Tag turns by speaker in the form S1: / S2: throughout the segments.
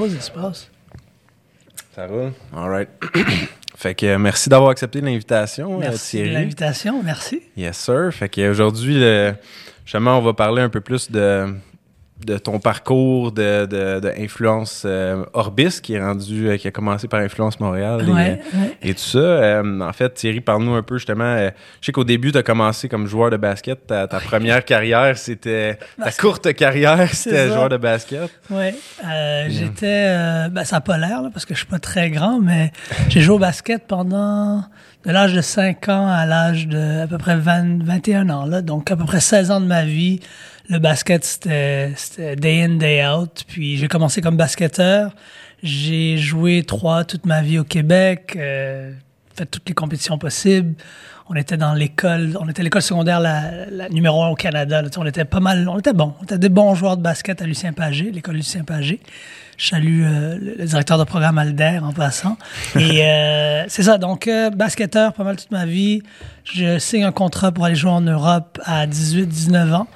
S1: Beaux espaces.
S2: Ça roule. All right. fait que euh, merci d'avoir accepté l'invitation, euh,
S1: Merci l'invitation, merci.
S2: Yes, sir. Fait qu'aujourd'hui, justement, on va parler un peu plus de, de ton parcours de, de, de influence euh, Orbis, qui est rendu, euh, qui a commencé par Influence Montréal et,
S1: Ouais,
S2: euh,
S1: ouais.
S2: et tout ça. Euh, en fait, Thierry, parle-nous un peu justement. euh, je sais qu'au début, tu as commencé comme joueur de basket. Ta, ta première carrière, c'était. Ta courte carrière, c'était joueur de basket.
S1: Ouais, euh, j'étais. euh, ben, ça n'a pas l'air, là, parce que je suis pas très grand, mais j'ai joué au basket pendant de l'âge de 5 ans à l'âge de à peu près 20, 21 ans. Là, donc, à peu près 16 ans de ma vie, le basket, c'était day in, day out. Puis, j'ai commencé comme basketteur. J'ai joué trois toute ma vie au Québec, euh, fait toutes les compétitions possibles. On était dans l'école, on était l'école secondaire la, numéro un au Canada. là. On était pas mal, on était bons. On était des bons joueurs de basket à Lucien Pagé, l'école Lucien Pagé. Je salue euh, le, le directeur de programme Alder en passant. Et euh, c'est ça, donc euh, basketteur pas mal toute ma vie. Je signe un contrat pour aller jouer en Europe à 18-19 ans.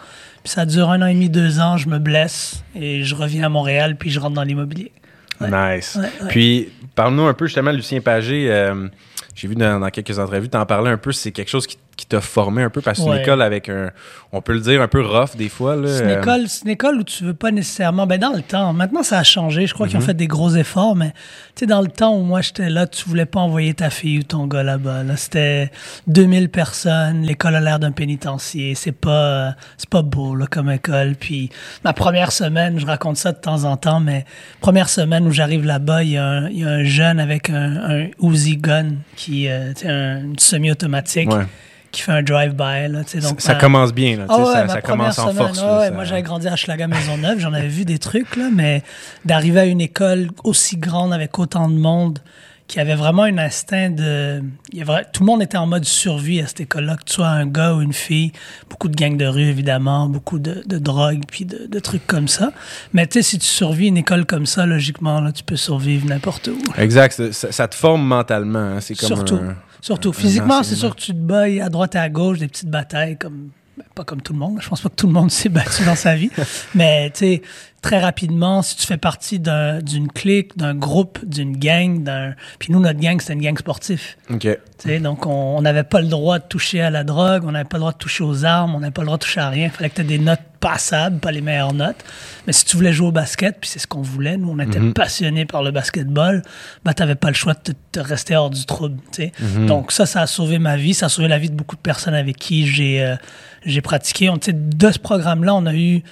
S1: Puis ça dure un an et demi, deux ans, je me blesse et je reviens à Montréal puis je rentre dans l'immobilier. Ouais.
S2: Nice.
S1: Ouais, ouais.
S2: Puis, parle-nous un peu justement, Lucien Pagé. euh, J'ai vu dans, dans quelques entrevues, t'en parlais un peu. C'est quelque chose qui, qui t'a formé un peu parce que c'est une école avec un, on peut le dire, un peu rough des fois. là.
S1: C'est une
S2: Euh,
S1: école, c'est une école où tu veux pas nécessairement. Ben dans le temps, maintenant ça a changé. Je crois qu'ils ont fait des gros efforts, mais tu sais dans le temps où moi j'étais là, tu voulais pas envoyer ta fille ou ton gars là-bas. Là, c'était 2000 personnes. L'école a l'air d'un pénitencier. C'est pas, euh, c'est pas beau là comme école. Puis ma première semaine, je raconte ça de temps en temps, mais première semaine où j'arrive là-bas, il y, a un- y a un jeune avec un, un Uzi gun qui, euh, un une semi-automatique.
S2: Ouais.
S1: Qui fait un drive-by, là, donc
S2: ça commence bien. Là,
S1: ah ouais,
S2: ça,
S1: ma
S2: ça
S1: première
S2: commence en
S1: semaine,
S2: force.
S1: ouais,
S2: là,
S1: ouais,
S2: ça-
S1: Moi, j'avais grandi à Schlager Maisonneuve, j'en avais vu des trucs, là, mais d'arriver à une école aussi grande avec autant de monde qui avait vraiment un instinct de. il y avait- tout le monde était en mode survie à cette école-là, que tu sois un gars ou une fille. Beaucoup de gangs de rue, évidemment, beaucoup de, de drogue, puis de, de trucs comme ça. Mais tu sais, si tu survis une école comme ça, logiquement, là, tu peux survivre n'importe où.
S2: Exact. ça- Ça, ça te forme mentalement. hein, C'est comme
S1: Surtout.
S2: un-
S1: Surtout. Physiquement, c'est sûr que tu te bats à droite et à gauche, des petites batailles, comme ben, pas comme tout le monde. Je pense pas que tout le monde s'est battu dans sa vie. Mais tu sais, très rapidement, si tu fais partie d'un- d'une clique, d'un groupe, d'une gang, d'un. Puis nous, notre gang, c'était une gang sportive.
S2: OK.
S1: Tu sais, donc, on n'avait pas le droit de toucher à la drogue, on n'avait pas le droit de toucher aux armes, on n'avait pas le droit de toucher à rien. Il fallait que tu aies des notes passables, pas les meilleures notes. Mais si tu voulais jouer au basket, puis c'est ce qu'on voulait, nous, on était passionnés par le basketball, bah, tu n'avais pas le choix de te, te rester hors du trouble. tu sais. Donc, ça, ça a sauvé ma vie, ça a sauvé la vie de beaucoup de personnes avec qui j'ai euh, j'ai pratiqué. On, de ce programme-là, on a eu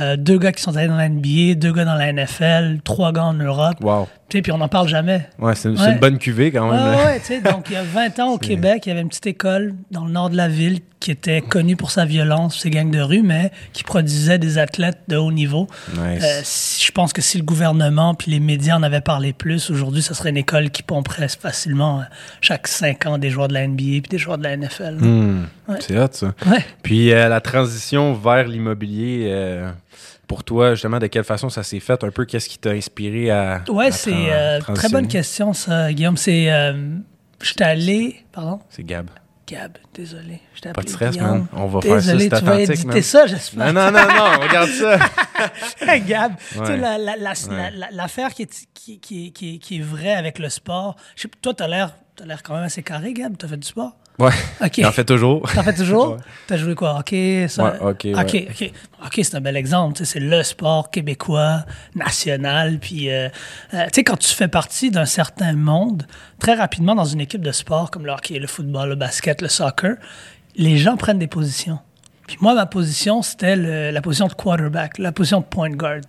S1: euh, deux gars qui sont allés dans la NBA, deux gars dans la NFL, trois gars en Europe.
S2: Wow.
S1: Tu sais, Puis on n'en parle jamais.
S2: Ouais, c'est
S1: Ouais.
S2: une bonne cuvée quand même.
S1: Ouais,
S2: là.
S1: ouais, tu sais, donc il y a 20 ans au Québec, il y avait une petite école dans le nord de la ville qui était connue pour sa violence, ses gangs de rue, mais qui produisait des athlètes de haut niveau.
S2: Nice.
S1: Euh, si- je pense que si le gouvernement puis les médias en avaient parlé plus, aujourd'hui, ça serait une école qui pomperait facilement euh, chaque 5 ans des joueurs de la NBA puis des joueurs de la NFL.
S2: Hmm,
S1: Ouais.
S2: C'est hot, ça.
S1: Ouais.
S2: Puis la transition vers l'immobilier, pour toi, justement, de quelle façon ça s'est fait? Un peu, qu'est-ce qui t'a inspiré à.
S1: Ouais, c'est euh, très bonne question, ça, Guillaume. C'est. Euh, J'étais allé. Pardon?
S2: C'est Gab.
S1: Gab, désolé. Je t'ai
S2: Pas de stress,
S1: Guillaume.
S2: man. On va faire ça,
S1: Désolé, tu vas éditer ça, j'espère.
S2: Non, non, non, non, regarde ça.
S1: Gab, tu sais,
S2: Ouais.
S1: la- la- la-
S2: Ouais.
S1: la- la- l'affaire qui est, qui, qui, qui, qui est vraie avec le sport, je sais, toi, t'as l'air, t'as l'air quand même assez carré, Gab, t'as fait du sport?
S2: Ouais.
S1: OK.
S2: J'en fais toujours.
S1: T'en fais toujours?
S2: Ouais.
S1: T'as joué quoi? OK, ça.
S2: Ouais, hockey,
S1: OK. OK. OK, c'est un bel exemple. C'est le sport québécois, national. Puis, euh, euh, tu sais, quand tu fais partie d'un certain monde, très rapidement, dans une équipe de sport comme le hockey, le football, le basket, le soccer, les gens prennent des positions. Puis moi, ma position, c'était la position de quarterback, la position de point guard.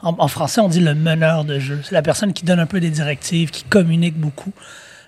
S1: En, en français, on dit le meneur de jeu. C'est la personne qui donne un peu des directives, qui communique beaucoup.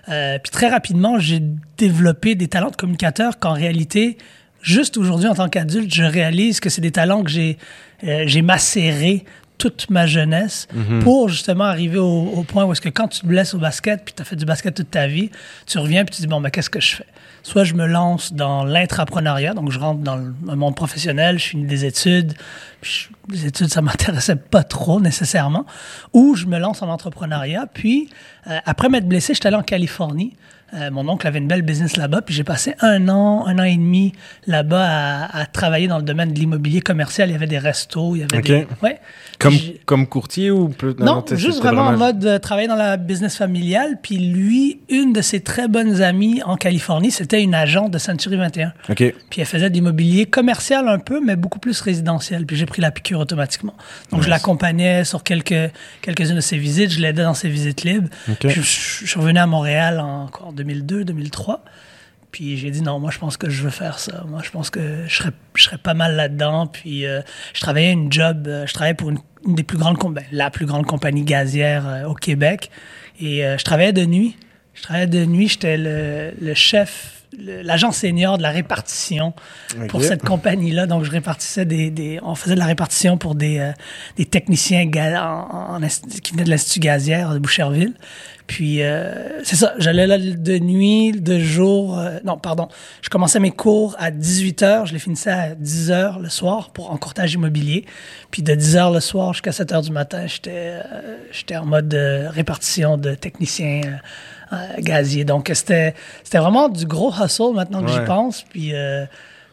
S1: Euh, puis très rapidement, j'ai développé des talents de communicateur qu'en réalité, juste aujourd'hui, en tant qu'adulte, je réalise que c'est des talents que j'ai euh, j'ai macérés toute ma jeunesse pour justement arriver au, au point où est-ce que quand tu te blesses au basket, puis tu as fait du basket toute ta vie, tu reviens puis tu dis, bon, ben, qu'est-ce que je fais? Soit je me lance dans l'intrapreneuriat, donc je rentre dans le monde professionnel, je finis des études, puis je- les études, ça m'intéressait pas trop nécessairement, ou je me lance en entrepreneuriat, puis euh, après m'être blessé, je suis allé en Californie Euh, mon oncle avait une belle business là-bas, puis j'ai passé un an, un an et demi là-bas à, à travailler dans le domaine de l'immobilier commercial. Il y avait des restos, il y avait des... Ouais.
S2: Comme, comme courtier ou plus
S1: non,
S2: t'es-
S1: juste vraiment en mode euh, travailler dans la business familiale. Puis lui, une de ses très bonnes amies en Californie, c'était une agente de Century 21.
S2: OK.
S1: Puis elle faisait de l'immobilier commercial un peu, mais beaucoup plus résidentiel. Puis j'ai pris la piqûre automatiquement. Donc je l'accompagnais sur quelques, quelques-unes de ses visites, je l'aidais dans ses visites libres.
S2: OK.
S1: Puis je, je suis revenu à Montréal en 2002, 2003. Puis j'ai dit non, moi je pense que je veux faire ça. Moi je pense que je serais, je serais pas mal là-dedans. Puis euh, je travaillais une job, euh, je travaillais pour une, une des plus grandes, ben, la plus grande compagnie gazière euh, au Québec. Et euh, je travaillais de nuit. Je travaillais de nuit, j'étais le, le chef, l'agent senior de la répartition pour cette compagnie-là. Donc je répartissais des, des- on faisait de la répartition pour des, des techniciens en- en qui venaient de l'Institut gazière de Boucherville. Puis euh, c'est ça, j'allais là de nuit, de jour. euh, non, pardon. Je commençais mes cours à 18 h, je les finissais à 10 h le soir pour en courtage immobilier. Puis de 10 h le soir jusqu'à 7 h du matin, j'étais euh, j'étais en mode de répartition de techniciens euh, euh, gaziers. Donc c'était c'était vraiment du gros hustle maintenant que
S2: Ouais.
S1: j'y pense. Puis euh,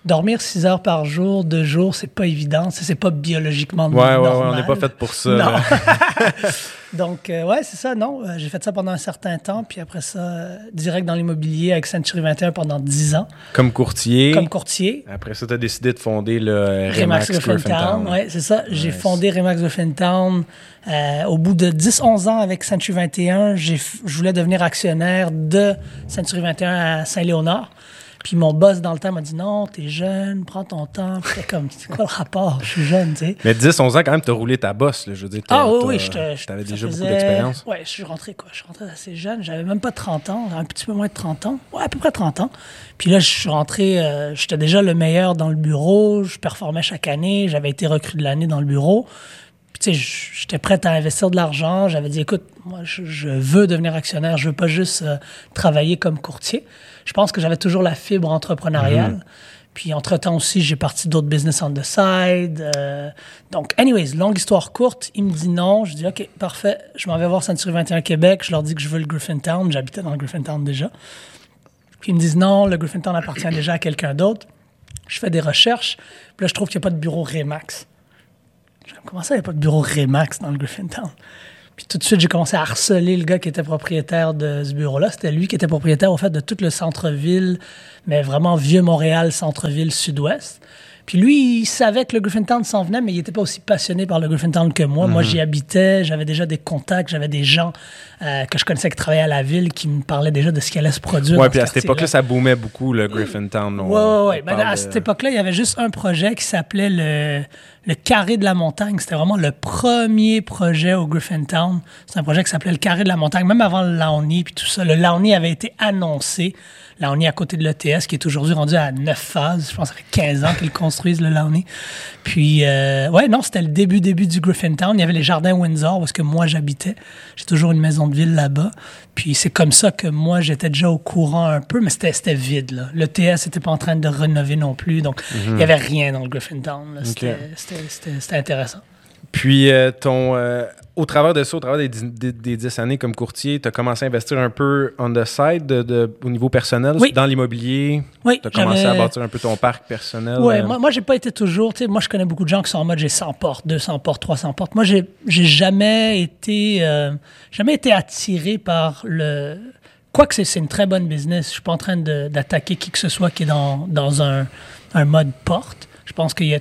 S1: dormir 6 heures par jour, deux jours, c'est pas évident. C'est pas biologiquement
S2: Ouais, ouais, ouais,
S1: normal.
S2: on n'est pas fait pour ça.
S1: Non. Donc, euh, ouais, c'est ça, non. Euh, j'ai fait ça pendant un certain temps, puis après ça, euh, direct dans l'immobilier avec Century 21 pendant 10 ans,
S2: Comme courtier.
S1: comme courtier.
S2: Après ça, tu as décidé de fonder le
S1: Remax
S2: Remax
S1: Griffintown,
S2: Griffintown.
S1: ouais, c'est ça. J'ai
S2: Nice.
S1: fondé Remax Griffintown. Euh, au bout de 10-11 ans avec Century 21, j'ai f- je voulais devenir actionnaire de Century 21 à Saint-Léonard. Puis mon boss dans le temps m'a dit non, t'es jeune, prends ton temps. Puis comme, c'est quoi le rapport? Je suis jeune, tu sais.
S2: Mais 10, 11 ans, quand même, tu as roulé ta bosse. Là, je veux dire, t'as-
S1: Ah oui,
S2: t'as-
S1: oui, je te- je-
S2: t'avais déjà
S1: faisait-
S2: beaucoup d'expérience.
S1: Ouais, je suis rentré quoi? Je suis rentré assez jeune. J'avais même pas 30 ans, un petit peu moins de 30 ans. Ouais, à peu près 30 ans. Puis là, je suis rentré, euh, j'étais déjà le meilleur dans le bureau. Je performais chaque année. J'avais été recrue de l'année dans le bureau. Puis tu sais, j'étais prête à investir de l'argent. J'avais dit, écoute, moi, je, je veux devenir actionnaire. Je veux pas juste euh, travailler comme courtier. Je pense que j'avais toujours la fibre entrepreneuriale. Puis entre-temps aussi, j'ai parti d'autres business on the side. euh, donc, anyways, longue histoire courte, il me dit non. Je dis, OK, parfait, je m'en vais voir Century 21 Québec. Je leur dis que je veux le Griffintown. J'habitais dans le Griffintown déjà. Puis ils me disent non, le Griffintown appartient déjà à quelqu'un d'autre. Je fais des recherches. Puis là, je trouve qu'il n'y a pas de bureau Remax. Comment ça, il n'y a pas de bureau Remax dans le Griffintown? Puis tout de suite, j'ai commencé à harceler le gars qui était propriétaire de ce bureau-là. C'était lui qui était propriétaire, au fait, de tout le centre-ville, mais vraiment vieux Montréal, centre-ville sud-ouest. Puis lui, il savait que le Griffintown s'en venait, mais il n'était pas aussi passionné par le Griffintown que moi.
S2: Mhm.
S1: Moi, j'y habitais, j'avais déjà des contacts, j'avais des gens euh, que je connaissais qui travaillaient à la ville qui me parlaient déjà de ce qui allait se produire. Dans
S2: puis
S1: ce
S2: à cette époque-là, ça boomait beaucoup, le Griffintown.
S1: Ouais, ouais.
S2: on
S1: Ben, à cette époque-là, il y avait juste un projet qui s'appelait le, le Carré de la Montagne. C'était vraiment le premier projet au Griffintown. C'est un projet qui s'appelait le Carré de la Montagne, même avant le Laoni puis tout ça. Le Laoni avait été annoncé. Laoni à côté de l'ETS, qui est aujourd'hui rendu à neuf phases. Je pense que ça fait 15 ans qu'ils construisent, le Laoni. Puis, euh, ouais, non, c'était le début, début du Griffintown. Il y avait les jardins Windsor, où est-ce que moi j'habitais. J'ai toujours une maison de ville là-bas. Puis c'est comme ça que moi, j'étais déjà au courant un peu, mais c'était vide. Là. Le TS n'était pas en train de rénover non plus, donc il n'y avait rien dans le Griffintown. là. C'était c'était- c'était- c'était intéressant.
S2: Puis, euh, ton, euh, au travers de ça, au travers des, dix- des, des 10 années comme courtier, tu as commencé à investir un peu on the side de, de- au niveau personnel,
S1: Oui.
S2: dans l'immobilier?
S1: Oui,
S2: Tu as commencé à bâtir un peu ton parc personnel.
S1: Ouais,
S2: euh,
S1: moi, moi j'ai pas été toujours. tu sais, Moi, je connais beaucoup de gens qui sont en mode j'ai 100 portes, 200 portes, 300 portes. Moi, j'ai j'ai jamais été, euh, jamais été attiré par le. Quoique c'est c'est une très bonne business. Je suis pas en train d'attaquer qui que ce soit qui est dans, dans un, un mode porte. Je pense qu'il y a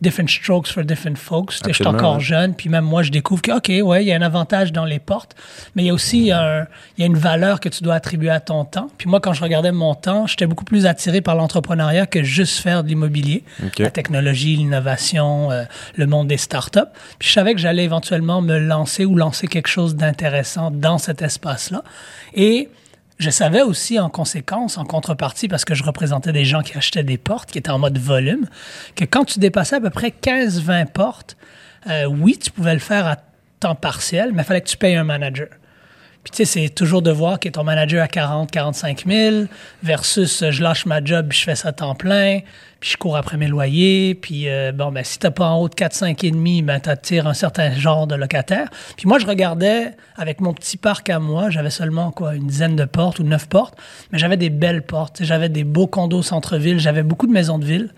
S1: different strokes for different folks. Je suis encore jeune, puis même moi, je découvre que, OK, ouais, il y a un avantage dans les portes, mais il y a aussi un, il y a une valeur que tu dois attribuer à ton temps. Puis moi, quand je regardais mon temps, j'étais beaucoup plus attiré par l'entrepreneuriat que juste faire de l'immobilier,
S2: Ok.
S1: la technologie, l'innovation, euh, le monde des startups. Puis je savais que j'allais éventuellement me lancer ou lancer quelque chose d'intéressant dans cet espace-là. Et je savais aussi en conséquence, en contrepartie, parce que je représentais des gens qui achetaient des portes, qui étaient en mode volume, que quand tu dépassais à peu près 15-20 portes, euh, oui, tu pouvais le faire à temps partiel, mais il fallait que tu payes un manager. Puis tu sais, c'est toujours de voir que ton manager à 40, 45 000 versus euh, je lâche ma job, je fais ça à temps plein, puis je cours après mes loyers. Puis euh, bon, ben si t'as pas en haut de 4, 5 et demi, ben t'attires un certain genre de locataire. Puis moi, je regardais avec mon petit parc à moi, j'avais seulement quoi, une dizaine de portes ou neuf portes, mais j'avais des belles portes. J'avais des beaux condos centre-ville, j'avais beaucoup de maisons de ville.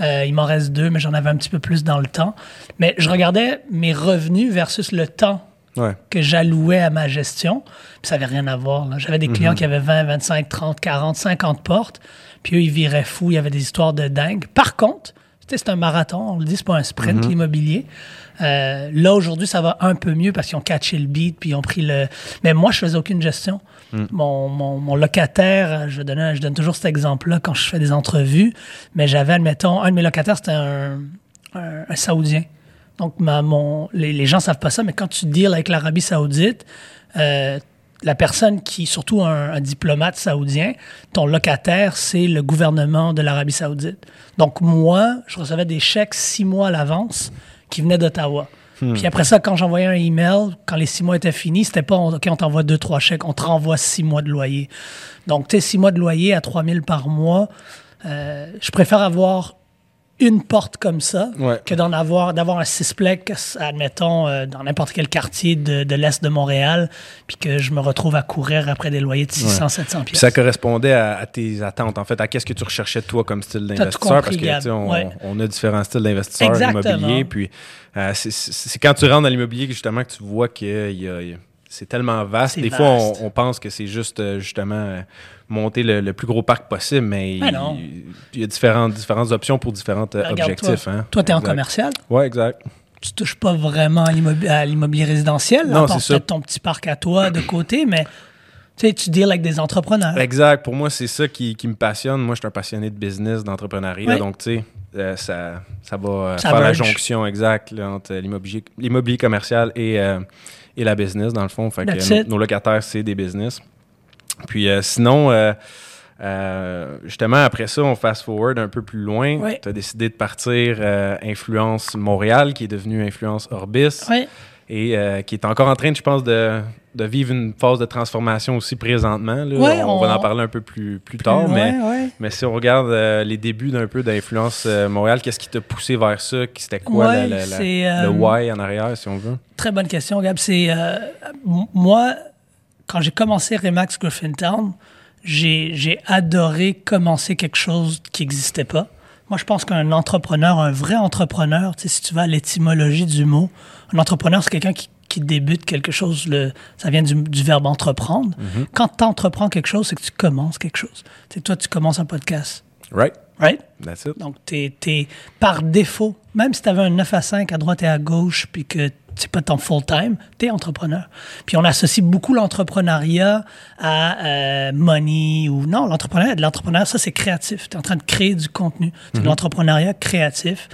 S1: Euh, il m'en reste deux, mais j'en avais un petit peu plus dans le temps. Mais je regardais mes revenus versus le temps
S2: Ouais.
S1: que j'allouais à ma gestion. Puis ça n'avait rien à voir. J'avais des clients qui avaient 20, 25, 30, 40, 50 portes. Puis eux, ils viraient fous. Il y avait des histoires de dingue. Par contre, c'est un marathon. On le dit, c'est pas un sprint, l'immobilier. Euh, là, aujourd'hui, ça va un peu mieux parce qu'ils ont catché le beat puis ils ont pris le... Mais moi, je faisais aucune gestion. Mon, mon, mon locataire, je, donnais, je donne toujours cet exemple-là quand je fais des entrevues, mais j'avais, admettons, un de mes locataires, c'était un, un, un Saoudien. Donc, ma, mon, les, les gens savent pas ça, mais quand tu deals avec l'Arabie Saoudite, euh, la personne qui, surtout un, un diplomate saoudien, ton locataire, c'est le gouvernement de l'Arabie Saoudite. Donc, moi, je recevais des chèques six mois à l'avance qui venaient d'Ottawa. Puis après ça, quand j'envoyais un email, quand les six mois étaient finis, c'était pas OK, on t'envoie deux, trois chèques, on te renvoie six mois de loyer. Donc, tu sais, six mois de loyer à 3000 par mois, euh, je préfère avoir une porte comme ça
S2: Ouais.
S1: que d'en avoir d'avoir un cisplex admettons euh, dans n'importe quel quartier de, de l'est de Montréal puis que je me retrouve à courir après des loyers de 600 700
S2: Puis
S1: pièces
S2: ça correspondait à, à tes attentes, en fait, à qu'est-ce que tu recherchais toi comme style d'investisseur, parce que on,
S1: Ouais.
S2: on a différents styles d'investisseurs immobiliers, puis euh, c'est- quand tu rentres dans l'immobilier que justement que tu vois que il y a- il y a- c'est tellement vaste. Des fois, on, pense que c'est juste euh, justement euh, monter le, le plus gros parc possible, mais
S1: Ben
S2: il, y a différentes, différentes options pour différents euh, objectifs.
S1: toi,
S2: hein.
S1: toi t'es en
S2: Exact.
S1: commercial?
S2: Ouais, exact.
S1: tu touches pas vraiment à l'immobilier, résidentiel
S2: Non, c'est
S1: peut-être ton petit parc à toi de côté mais tu sais tu deals avec des entrepreneurs
S2: Exact. Pour moi, c'est ça qui, qui me passionne. Moi, je suis un passionné de business, d'entrepreneuriat. Donc, tu sais, euh, ça, ça va
S1: Ça
S2: faire la jonction exacte là, entre l'immobilier, l'immobilier commercial et, euh, et la business, dans le fond. Fait que nos, locataires, c'est des business. Puis euh, sinon, euh, euh, justement, après ça, on fast forward un peu plus loin. Tu as décidé de partir Influence Montréal, qui est devenu Influence Orbis
S1: ouais
S2: et qui est encore en train, je pense, de, de vivre une phase de transformation aussi présentement. là.
S1: Ouais,
S2: on, va en parler un peu plus, plus tard, mais,
S1: ouais,
S2: mais si on regarde euh, les débuts d'un peu d'Influence euh, Montréal, qu'est-ce qui t'a poussé vers ça? C'était quoi
S1: Ouais,
S2: la- la- la-
S1: c'est, euh,
S2: le why en arrière, si on veut?
S1: Très bonne question, Gab. C'est euh, moi, quand j'ai commencé Remax Griffintown, j'ai j'ai adoré commencer quelque chose qui n'existait pas. Moi, je pense qu'un entrepreneur, un vrai entrepreneur, si tu vas à l'étymologie du mot, un entrepreneur, c'est quelqu'un qui, qui débute quelque chose, le, ça vient du, du verbe entreprendre. Quand tu entreprends quelque chose, c'est que tu commences quelque chose. Toi, tu commences un podcast,
S2: Right?
S1: right?
S2: That's it.
S1: Donc, tu es, par défaut, même si tu avais un 9 à 5 à droite et à gauche, puis que c'est pas ton full-time, tu es entrepreneur. Puis on associe beaucoup l'entrepreneuriat à euh, money ou non, l'entrepreneuriat, de l'entrepreneuriat, ça c'est créatif. Tu es en train de créer du contenu. C'est de l'entrepreneuriat créatif.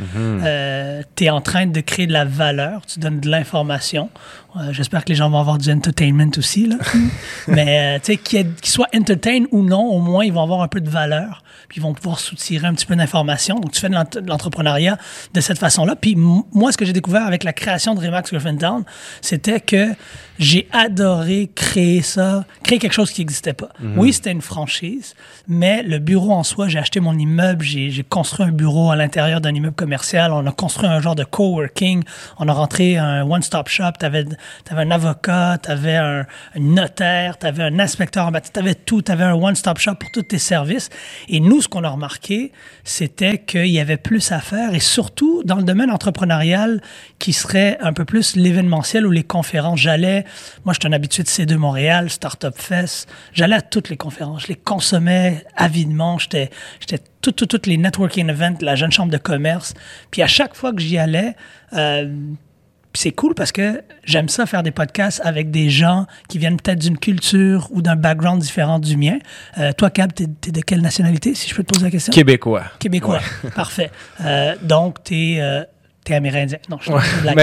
S1: tu es en train de créer de la valeur, tu donnes de l'information. Euh, J'espère que les gens vont avoir du entertainment aussi. Là. Mais euh, tu sais, qu'ils soient entertain ou non, au moins ils vont avoir un peu de valeur. Puis ils vont pouvoir soutirer un petit peu d'informations. Donc tu fais de l'ent- de l'entrepreneuriat de cette façon-là. Puis moi, ce que j'ai découvert avec la création de Remax Griffintown, c'était que j'ai adoré créer ça, créer quelque chose qui n'existait pas. Oui, c'était une franchise, mais le bureau en soi, j'ai acheté mon immeuble, j'ai construit un bureau à l'intérieur d'un immeuble commercial, on a construit un genre de coworking, on a rentré un one-stop shop, tu avais, un avocat, tu avais un, un notaire, tu avais un inspecteur en bâtiment, tu avais tout, tu avais un one-stop shop pour tous tes services. Et nous, ce qu'on a remarqué, c'était qu'il y avait plus à faire et surtout dans le domaine entrepreneurial qui serait un peu plus l'événementiel ou les conférences. J'allais, moi, je suis un habitué de C2 Montréal, Startup Fest. J'allais à toutes les conférences. Je les consommais avidement. J'étais, j'étais toutes, toutes, toutes les networking events, la jeune chambre de commerce. Puis à chaque fois que j'y allais, euh, c'est cool parce que j'aime ça faire des podcasts avec des gens qui viennent peut-être d'une culture ou d'un background différent du mien. Euh, toi, Cab, t'es, t'es de quelle nationalité, si je peux te poser la question?
S2: Québécois.
S1: Québécois. Parfait. Euh, donc, tu es, t'es amérindien. Non, je suis
S2: Ouais.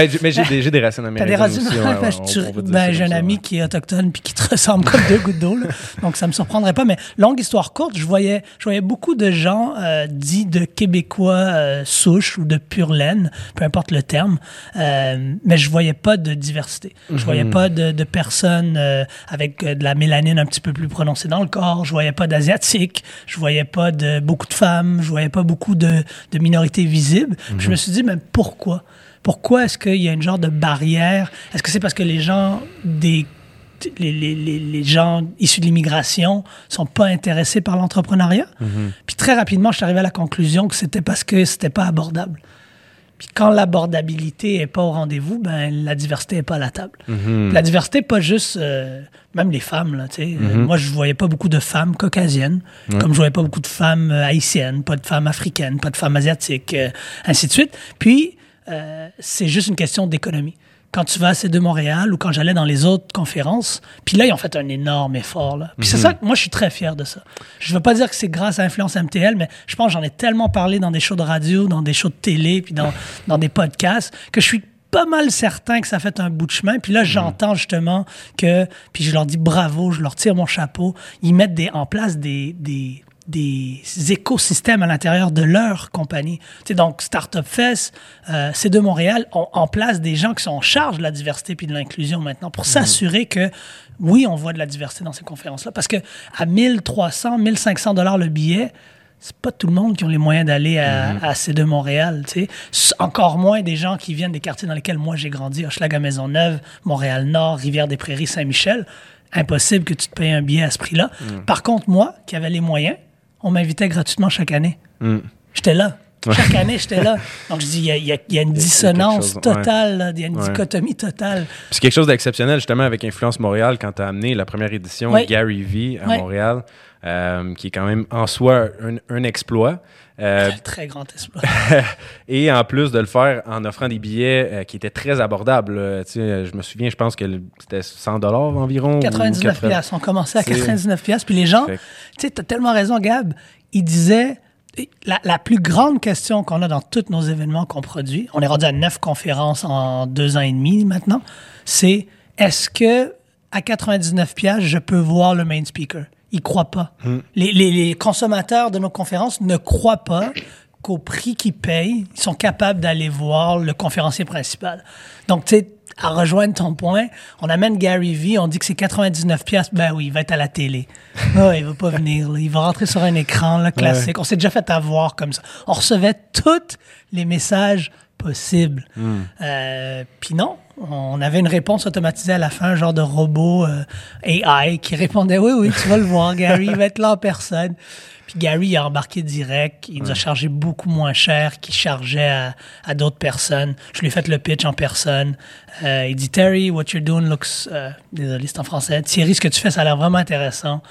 S2: j'ai- mais j'ai des, racines
S1: T'as
S2: américaines
S1: des racines.
S2: aussi. ouais, ouais,
S1: Ben, j'ai un ami qui est autochtone puis qui te ressemble comme deux gouttes d'eau. Donc, ça me surprendrait pas. Mais longue histoire courte, je voyais, je voyais beaucoup de gens euh, dits de Québécois euh, souches ou de pure laine, peu importe le terme. Euh, mais je voyais pas de diversité. Je voyais
S2: Mhm.
S1: pas de, de personnes euh, avec de la mélanine un petit peu plus prononcée dans le corps. Je voyais pas d'asiatiques. Je voyais pas de beaucoup de femmes. Je voyais pas beaucoup de, de minorités visibles. Puis Je me suis dit, mais pourquoi? Pourquoi? Est-ce qu'il y a une genre de barrière? Est-ce que c'est parce que les gens des les, les, les, gens issus de l'immigration sont pas intéressés par l'entrepreneuriat? Puis très rapidement, je suis arrivé à la conclusion que c'était parce que c'était pas abordable. Puis quand l'abordabilité est pas au rendez-vous, ben la diversité est pas à la table.
S2: Mhm.
S1: La diversité, pas juste euh, même les femmes là, tu sais. Euh, Moi, je voyais pas beaucoup de femmes caucasiennes, comme je voyais pas beaucoup de femmes euh, haïtiennes, pas de femmes africaines, pas de femmes asiatiques, euh, ainsi de suite. Puis euh, c'est juste une question d'économie. Quand tu vas à C2 Montréal ou quand j'allais dans les autres conférences, puis là, ils ont fait un énorme effort. Là. Puis c'est ça que moi, je suis très fier de ça. Je veux pas dire que c'est grâce à Influence MTL, mais je pense que j'en ai tellement parlé dans des shows de radio, dans des shows de télé, puis dans, dans des podcasts, que je suis pas mal certain que ça fait un bout de chemin. Puis là, j'entends justement que, puis je leur dis bravo, je leur tire mon chapeau, ils mettent des, en place des, des, des écosystèmes à l'intérieur de leur compagnie. Tu sais, donc, Startup Fest, euh, c'est de Montréal, ont en place des gens qui sont en charge de la diversité puis de l'inclusion maintenant pour s'assurer que, oui, on voit de la diversité dans ces conférences-là. Parce que à 1300, 1500 dollars le billet, c'est pas tout le monde qui ont les moyens d'aller à, à C2 Montréal, tu sais. Encore moins des gens qui viennent des quartiers dans lesquels moi j'ai grandi, Hochelaga Maisonneuve, Montréal-Nord, Rivière-des-Prairies, Saint-Michel. Impossible que tu te payes un billet à ce prix-là. Par contre, moi, qui avais les moyens, on m'invitait gratuitement chaque année. J'étais là. Chaque année, j'étais là. Donc, je dis, il y a, il y a- il y a une dissonance
S2: chose,
S1: totale, il y a une
S2: Ouais.
S1: dichotomie totale.
S2: Puis c'est quelque chose d'exceptionnel, justement, avec Influence Montréal, quand tu as amené la première édition. Gary V à. Montréal, euh, qui est quand même en soi un, un exploit. Euh,
S1: Très grand espoir.
S2: et en plus de le faire en offrant des billets euh, qui étaient très abordables. là. Tu sais, je me souviens, je pense que c'était 100 dollars environ. ou
S1: 99
S2: 80.
S1: piastres. On commençait à
S2: C'est-
S1: 99 piastres. Puis les gens, tu t'as tellement raison, Gab. Ils disaient, la, la plus grande question qu'on a dans tous nos événements qu'on produit, on est rendu à neuf conférences en deux ans et demi maintenant, c'est est-ce que à 99 piastres, je peux voir le main speaker? Ils croient pas. Les, les- les consommateurs de nos conférences ne croient pas qu'au prix qu'ils payent, ils sont capables d'aller voir le conférencier principal. Donc, tu sais, à rejoindre ton point, on amène Gary V, on dit que c'est 99 pièces, ben oui, il va être à la télé. Ah, il va pas venir, là. il va rentrer sur un écran là, classique. On s'est déjà fait avoir comme ça. On recevait tous les messages possibles. Euh, Puis non, on avait une réponse automatisée à la fin, un genre de robot euh, AI qui répondait oui, oui, tu vas le voir, Gary, il va être là en personne. Puis Gary il a embarqué direct, il nous a chargé beaucoup moins cher qu'il chargeait à, à d'autres personnes. Je lui ai fait le pitch en personne. Euh, il dit Terry, what you're doing looks, euh, désolé c'est en français. Thierry, ce que tu fais, ça a l'air vraiment intéressant.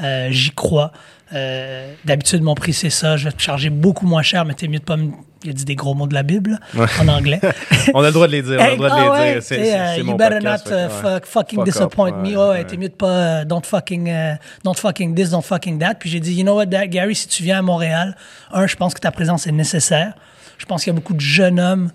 S1: Euh, J'y crois. Euh, D'habitude, mon prix c'est ça. Je vais te charger beaucoup moins cher, mais t'es mieux de pas me. Il a dit des gros mots de la Bible là, en anglais.
S2: On a le droit de les dire. On a le droit de
S1: Ah
S2: les
S1: ouais,
S2: dire. C'est-
S1: euh,
S2: c'est
S1: you
S2: mon
S1: better
S2: podcast,
S1: not uh,
S2: ouais.
S1: fuck- fucking
S2: Fuck up,
S1: disappoint me.
S2: ouais,
S1: Oh, ouais,
S2: ouais.
S1: t'es mieux de pas euh, don't fucking uh, don't fucking this, don't fucking that. Puis j'ai dit, you know what, that, Gary, si tu viens à Montréal, un, je pense que ta présence est nécessaire. Je pense qu'il y a beaucoup de jeunes hommes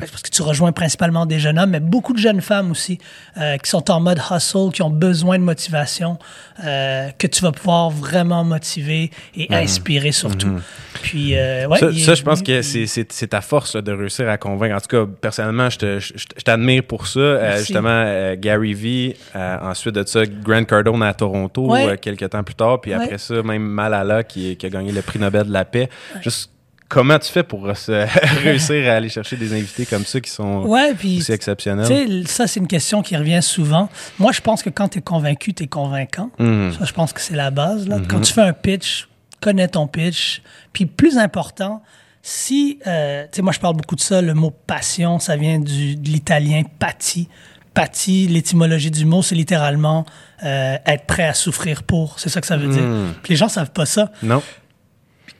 S1: parce que tu rejoins principalement des jeunes hommes, mais beaucoup de jeunes femmes aussi euh, qui sont en mode hustle, qui ont besoin de motivation, euh, que tu vas pouvoir vraiment motiver et inspirer surtout. Puis, euh, ouais,
S2: Mhm. ça, je pense que c'est- ta force là, de réussir à convaincre. En tout cas, personnellement, je t'admire pour ça. Justement, Gary V, euh, ensuite de ça, Grant Cardone à Toronto,
S1: Ouais.
S2: quelques temps plus tard. Puis
S1: Ouais.
S2: après ça, même Malala qui, qui a gagné le prix Nobel de la paix. Juste comment tu fais pour se- réussir à aller chercher des invités comme ça qui sont
S1: Ouais,
S2: aussi exceptionnels?
S1: Ça, c'est une question qui revient souvent. Moi, je pense que quand tu es convaincu, tu es convaincant.
S2: Mhm.
S1: Ça, je pense que c'est la base. Là. Quand tu fais un pitch, connais ton pitch. Puis, plus important, si, euh, tu sais, moi, je parle beaucoup de ça, le mot passion, ça vient du, de l'italien pati. Pati, l'étymologie du mot, c'est littéralement euh, être prêt à souffrir pour. C'est ça que ça veut dire. Puis les gens savent pas ça.
S2: Non?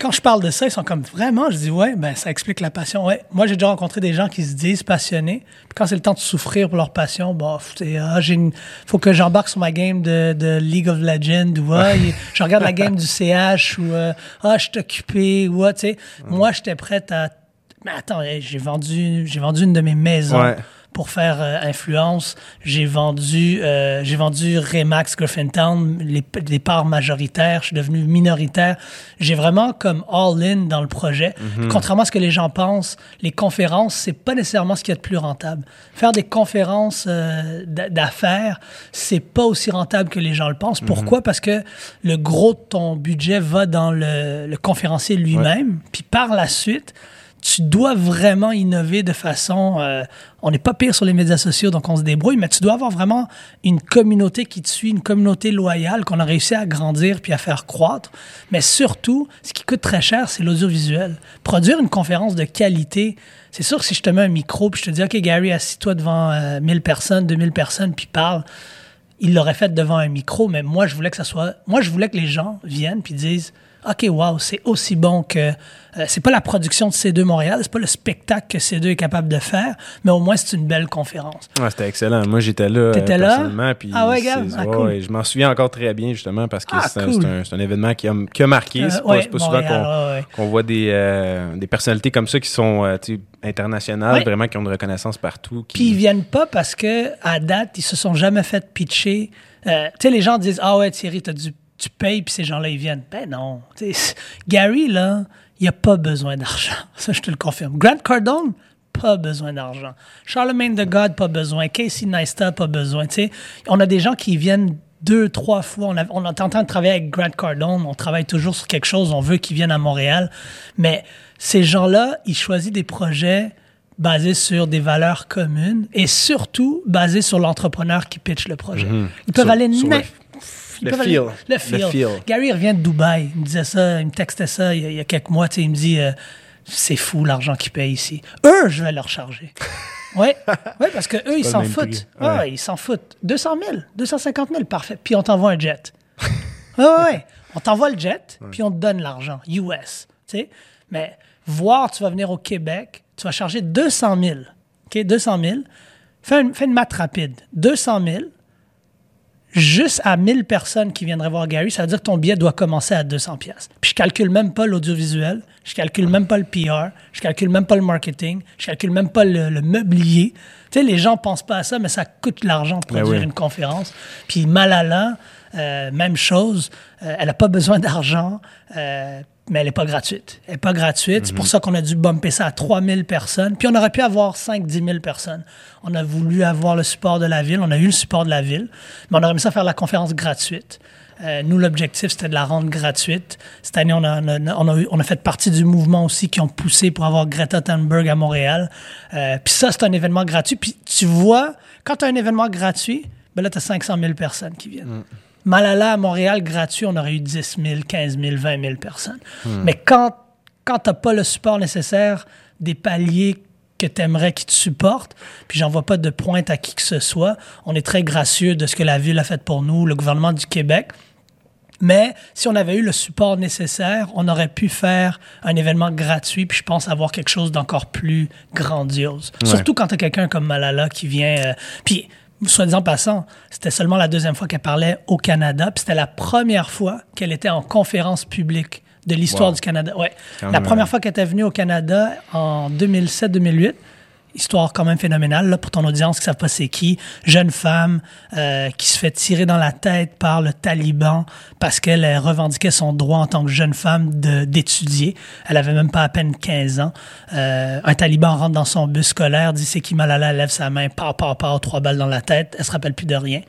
S1: Quand je parle de ça, ils sont comme vraiment. Je dis ouais, ben ça explique la passion. Ouais, moi j'ai déjà rencontré des gens qui se disent passionnés. Puis quand c'est le temps de souffrir pour leur passion, bah, c'est ah, j'ai une, faut que j'embarque sur ma game de, de League of Legends ou ah, je regarde la game du CH ou euh, ah je suis occupé ou ah, tu sais. Moi j'étais prête à Mais attends, j'ai vendu, j'ai vendu une de mes maisons
S2: Ouais.
S1: Pour faire euh, influence. J'ai vendu, euh, j'ai vendu Remax Griffintown, les, les parts majoritaires. Je suis devenu minoritaire. J'ai vraiment comme all-in dans le projet. Contrairement à ce que les gens pensent, les conférences, c'est pas nécessairement ce qu'il y a de plus rentable. Faire des conférences euh, d'a- d'affaires, c'est pas aussi rentable que les gens le pensent. Pourquoi? Parce que le gros de ton budget va dans le, le conférencier lui-même. Puis par la suite, tu dois vraiment innover de façon. euh, on n'est pas pire sur les médias sociaux, donc on se débrouille, mais tu dois avoir vraiment une communauté qui te suit, une communauté loyale qu'on a réussi à grandir puis à faire croître. Mais surtout, ce qui coûte très cher, c'est l'audiovisuel. Produire une conférence de qualité, c'est sûr que si je te mets un micro puis je te dis, OK, Gary, assis-toi devant euh, 1000 personnes, 2000 personnes, puis parle, il l'aurait fait devant un micro, mais moi, je voulais que ça soit. Moi, je voulais que les gens viennent puis disent OK, wow, c'est aussi bon que. euh, c'est pas la production de C2 Montréal, c'est pas le spectacle que C2 est capable de faire, mais au moins, c'est une belle conférence.
S2: Ouais, c'était excellent. Moi, j'étais là.
S1: T'étais
S2: euh,
S1: là?
S2: personnellement, puis
S1: Ah ouais, gars? Ah,
S2: ouais,
S1: cool.
S2: ouais, je m'en souviens encore très bien, justement, parce que
S1: Ah,
S2: c'est un,
S1: cool.
S2: c'est un- c'est un événement qui a, qui a marqué.
S1: Euh,
S2: c'est pas,
S1: ouais,
S2: souvent qu'on voit des, des personnalités comme ça qui sont internationales, vraiment qui ont une reconnaissance partout. qui-
S1: Puis ils viennent pas parce que à date, ils se sont jamais fait pitcher. Tu sais, les gens disent Ah ouais, Thierry, t'as du, tu payes, puis ces gens-là, ils viennent. Ben non. Gary, là, il a pas besoin d'argent. Ça, je te le confirme. Grant Cardone, pas besoin d'argent. Charlemagne the God, pas besoin. Casey Neistat, pas besoin. Tu sais, on a des gens qui viennent deux, trois fois. On, a, on est en train de travailler avec Grant Cardone. On travaille toujours sur quelque chose. On veut qu'ils viennent à Montréal. Mais ces gens-là, ils choisissent des projets basés sur des valeurs communes et surtout basés sur l'entrepreneur qui pitch le projet. Ils peuvent
S2: Sur-
S1: aller
S2: sur le-
S1: ils
S2: le feel.
S1: aller- Le
S2: Le
S1: feel.
S2: feel.
S1: Gary il revient de Dubaï. Il me disait ça, il me textait ça il y a, il y a quelques mois. Il me dit euh, c'est fou l'argent qu'ils payent ici. Eux, je vais leur charger. Oui, ouais, parce que eux, ils
S2: pas le
S1: s'en foutent. Ah,
S2: Ouais.
S1: ils s'en foutent. 200 000, 250 000, parfait. Puis on t'envoie un jet. Ouais, ouais, ouais. On t'envoie le jet, puis on te donne l'argent, US. tu sais. Mais voir, tu vas venir au Québec, tu vas charger 200 000. OK, 200 000. Fais une, fais une maths rapide. 200 000, juste à 1000 personnes qui viendraient voir Gary, ça veut dire que ton billet doit commencer à 200 pièces. Puis je calcule même pas l'audiovisuel, je calcule même pas le PR, je calcule même pas le marketing, je calcule même pas le, le meublier. Tu sais, les gens pensent pas à ça, mais ça coûte de l'argent de
S2: Ben
S1: produire
S2: oui.
S1: une conférence. Puis Malala, euh, même chose, euh, elle n'a pas besoin d'argent, euh, mais elle n'est pas gratuite. Elle n'est pas gratuite. C'est pour ça qu'on a dû bumper ça à 3000 personnes. Puis on aurait pu avoir 5-10 000 personnes. On a voulu avoir le support de la ville. On a eu le support de la ville. Mais on aurait aimé ça faire la conférence gratuite. Euh, nous, l'objectif, c'était de la rendre gratuite. Cette année, on a, on, a, on a eu- on a fait partie du mouvement aussi qui ont poussé pour avoir Greta Thunberg à Montréal. Euh, puis ça, c'est un événement gratuit. Puis tu vois, quand tu as un événement gratuit, ben là, tu as 500 000 personnes qui viennent. Malala à Montréal, gratuit, on aurait eu 10 000, 15 000, 20 000 personnes. Mais quand, quand tu n'as pas le support nécessaire des paliers que tu aimerais qui te supportent, puis j'envoie pas de pointe à qui que ce soit, on est très gracieux de ce que la Ville a fait pour nous, le gouvernement du Québec. Mais si on avait eu le support nécessaire, on aurait pu faire un événement gratuit, puis je pense avoir quelque chose d'encore plus grandiose. Surtout quand tu as quelqu'un comme Malala qui vient. euh, puis, soit disant passant, c'était seulement la deuxième fois qu'elle parlait au Canada, puis c'était la première fois qu'elle était en conférence publique de l'histoire
S2: Wow.
S1: du Canada. Ouais.
S2: Quand
S1: La
S2: même,
S1: première
S2: euh,
S1: fois qu'elle était venue au Canada en 2007-2008, histoire quand même phénoménale là, pour ton audience qui ne savent pas c'est qui. Jeune femme euh, qui se fait tirer dans la tête par le taliban parce qu'elle revendiquait son droit en tant que jeune femme d'étudier. Elle avait même pas à peine 15 ans. Euh, un taliban rentre dans son bus scolaire, dit c'est qui Malala, lève sa main, par, par, par, trois balles dans la tête. Elle se rappelle plus de rien.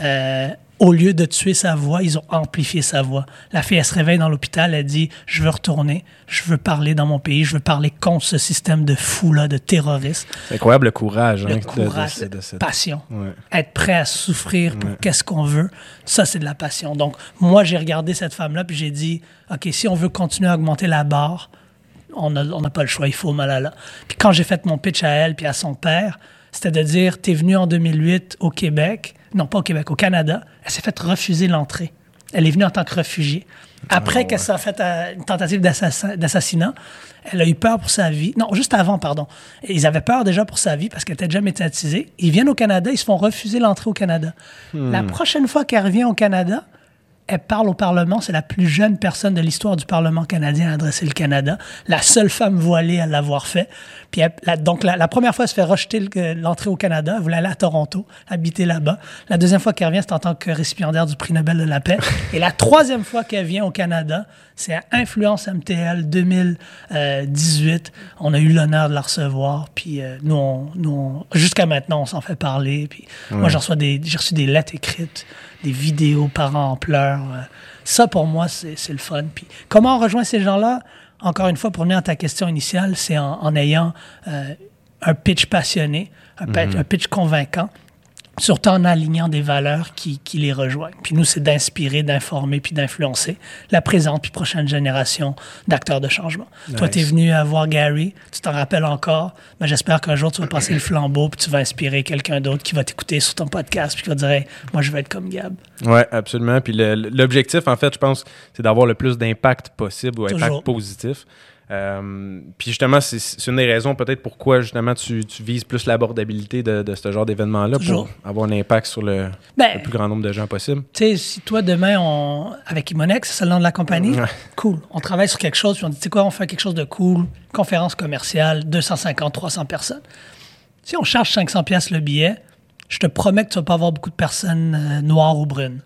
S1: Euh, au lieu de tuer sa voix, ils ont amplifié sa voix. La fille, elle se réveille dans l'hôpital, elle dit Je veux retourner, je veux parler dans mon pays, je veux parler contre ce système de fous-là, de terroristes.
S2: C'est incroyable le courage.
S1: Le
S2: hein, de- de-
S1: courage,
S2: de- de cette-
S1: passion.
S2: Ouais.
S1: Être prêt à souffrir pour qu'est-ce qu'on veut, ça, c'est de la passion. Donc, moi, j'ai regardé cette femme-là, puis j'ai dit OK, si on veut continuer à augmenter la barre, on n'a on n'a pas le choix, il faut Malala. Puis quand j'ai fait mon pitch à elle puis à son père, c'était de dire T'es venu en 2008 au Québec, non pas au Québec, au Canada, elle s'est fait refuser l'entrée. Elle est venue en tant que réfugiée. Après qu'elle s'est fait euh, une tentative d'assassin- d'assassinat, elle a eu peur pour sa vie. Non, juste avant, pardon. Ils avaient peur déjà pour sa vie parce qu'elle était déjà médiatisée. Ils viennent au Canada, ils se font refuser l'entrée au Canada. La prochaine fois qu'elle revient au Canada, elle parle au Parlement. C'est la plus jeune personne de l'histoire du Parlement canadien à adresser le Canada. La seule femme voilée à l'avoir fait. Puis elle- donc, la, la première fois, elle se fait rejeter le- l'entrée au Canada. Elle voulait aller à Toronto, habiter là-bas. La deuxième fois qu'elle revient, c'est en tant que récipiendaire du prix Nobel de la paix. Et la troisième fois qu'elle vient au Canada, c'est à Influence MTL 2018. On a eu l'honneur de la recevoir. Puis euh, nous, on- nous on- jusqu'à maintenant, on s'en fait parler. Puis moi, j'en reçois des, j'ai reçu des lettres écrites, des vidéos parents en pleurs. Euh, Ça, pour moi, c'est c'est le fun. Puis comment on rejoint ces gens-là? Encore une fois, pour revenir à ta question initiale, c'est en, en ayant euh, un pitch passionné, un, un pitch convaincant, surtout en alignant des valeurs qui, qui les rejoignent. Puis nous, c'est d'inspirer, d'informer, puis d'influencer la présente puis prochaine génération d'acteurs de changement. Toi, tu es venu à voir Gary, tu t'en rappelles encore, mais j'espère qu'un jour, tu vas passer le flambeau, puis tu vas inspirer quelqu'un d'autre qui va t'écouter sur ton podcast, puis qui va dire Hey, moi, je veux être comme Gab ».
S2: Ouais, absolument. Puis l'objectif, en fait, je pense, c'est d'avoir le plus d'impact possible ou
S1: Toujours.
S2: impact positif. Euh, puis justement, c'est une des raisons peut-être pourquoi justement tu, tu vises plus l'abordabilité de, de ce genre d'événement-là pour avoir un impact sur le,
S1: Ben,
S2: le plus grand nombre de gens possible.
S1: Tu sais, si toi, demain, on, avec Imonex, c'est le nom de la compagnie,
S2: Ouais.
S1: cool. On travaille sur quelque chose, puis on dit, tu sais quoi, on fait quelque chose de cool, conférence commerciale, 250, 300 personnes. Si on charge 500 pièces le billet, je te promets que tu vas pas avoir beaucoup de personnes euh, noires ou brunes.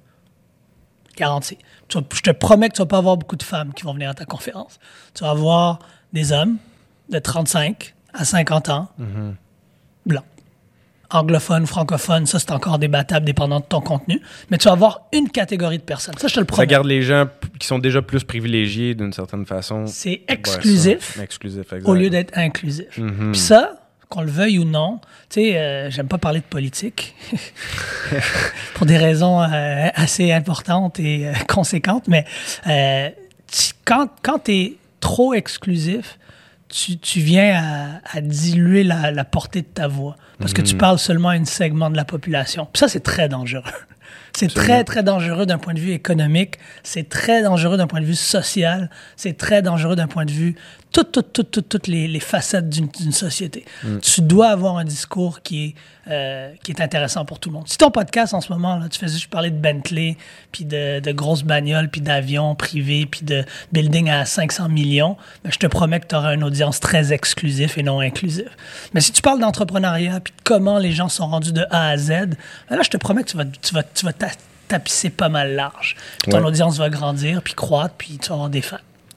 S1: Garanti. Je te promets que tu vas pas avoir beaucoup de femmes qui vont venir à ta conférence. Tu vas avoir des hommes de 35 à 50 ans, blancs anglophone, francophone, ça c'est encore débattable dépendant de ton contenu. Mais tu vas avoir une catégorie de personnes. Ça, je te le
S2: Ça
S1: promets.
S2: garde les gens qui sont déjà plus privilégiés d'une certaine façon.
S1: C'est exclusif
S2: ça. Exclusif,
S1: au lieu d'être inclusif.
S2: Mhm.
S1: Puis ça, qu'on le veuille ou non, tu sais, euh, j'aime pas parler de politique pour des raisons euh, assez importantes et euh, conséquentes, mais tu- quand, quand tu es trop exclusif, tu, tu viens à, à diluer la, la portée de ta voix parce que tu parles seulement à un segment de la population. Puis ça, c'est très dangereux. C'est très, très dangereux d'un point de vue économique. C'est très dangereux d'un point de vue social. C'est très dangereux d'un point de vue toutes, toutes, toutes, toutes, toutes les, les facettes d'une société. Tu dois avoir un discours qui est, euh, qui est intéressant pour tout le monde. Si ton podcast en ce moment, là, tu fais juste parler de Bentley, puis de, de grosses bagnoles, puis d'avions privés, puis de building à 500 millions, ben, je te promets que tu auras une audience très exclusive et non inclusive. Mais si tu parles d'entrepreneuriat, puis de comment les gens sont rendus de A à Z, ben là, je te promets que tu vas, tu vas, tu vas ta- tapisser pas mal large. Puis ton
S2: Ouais.
S1: audience va grandir, puis croître, puis tu vas avoir des fans.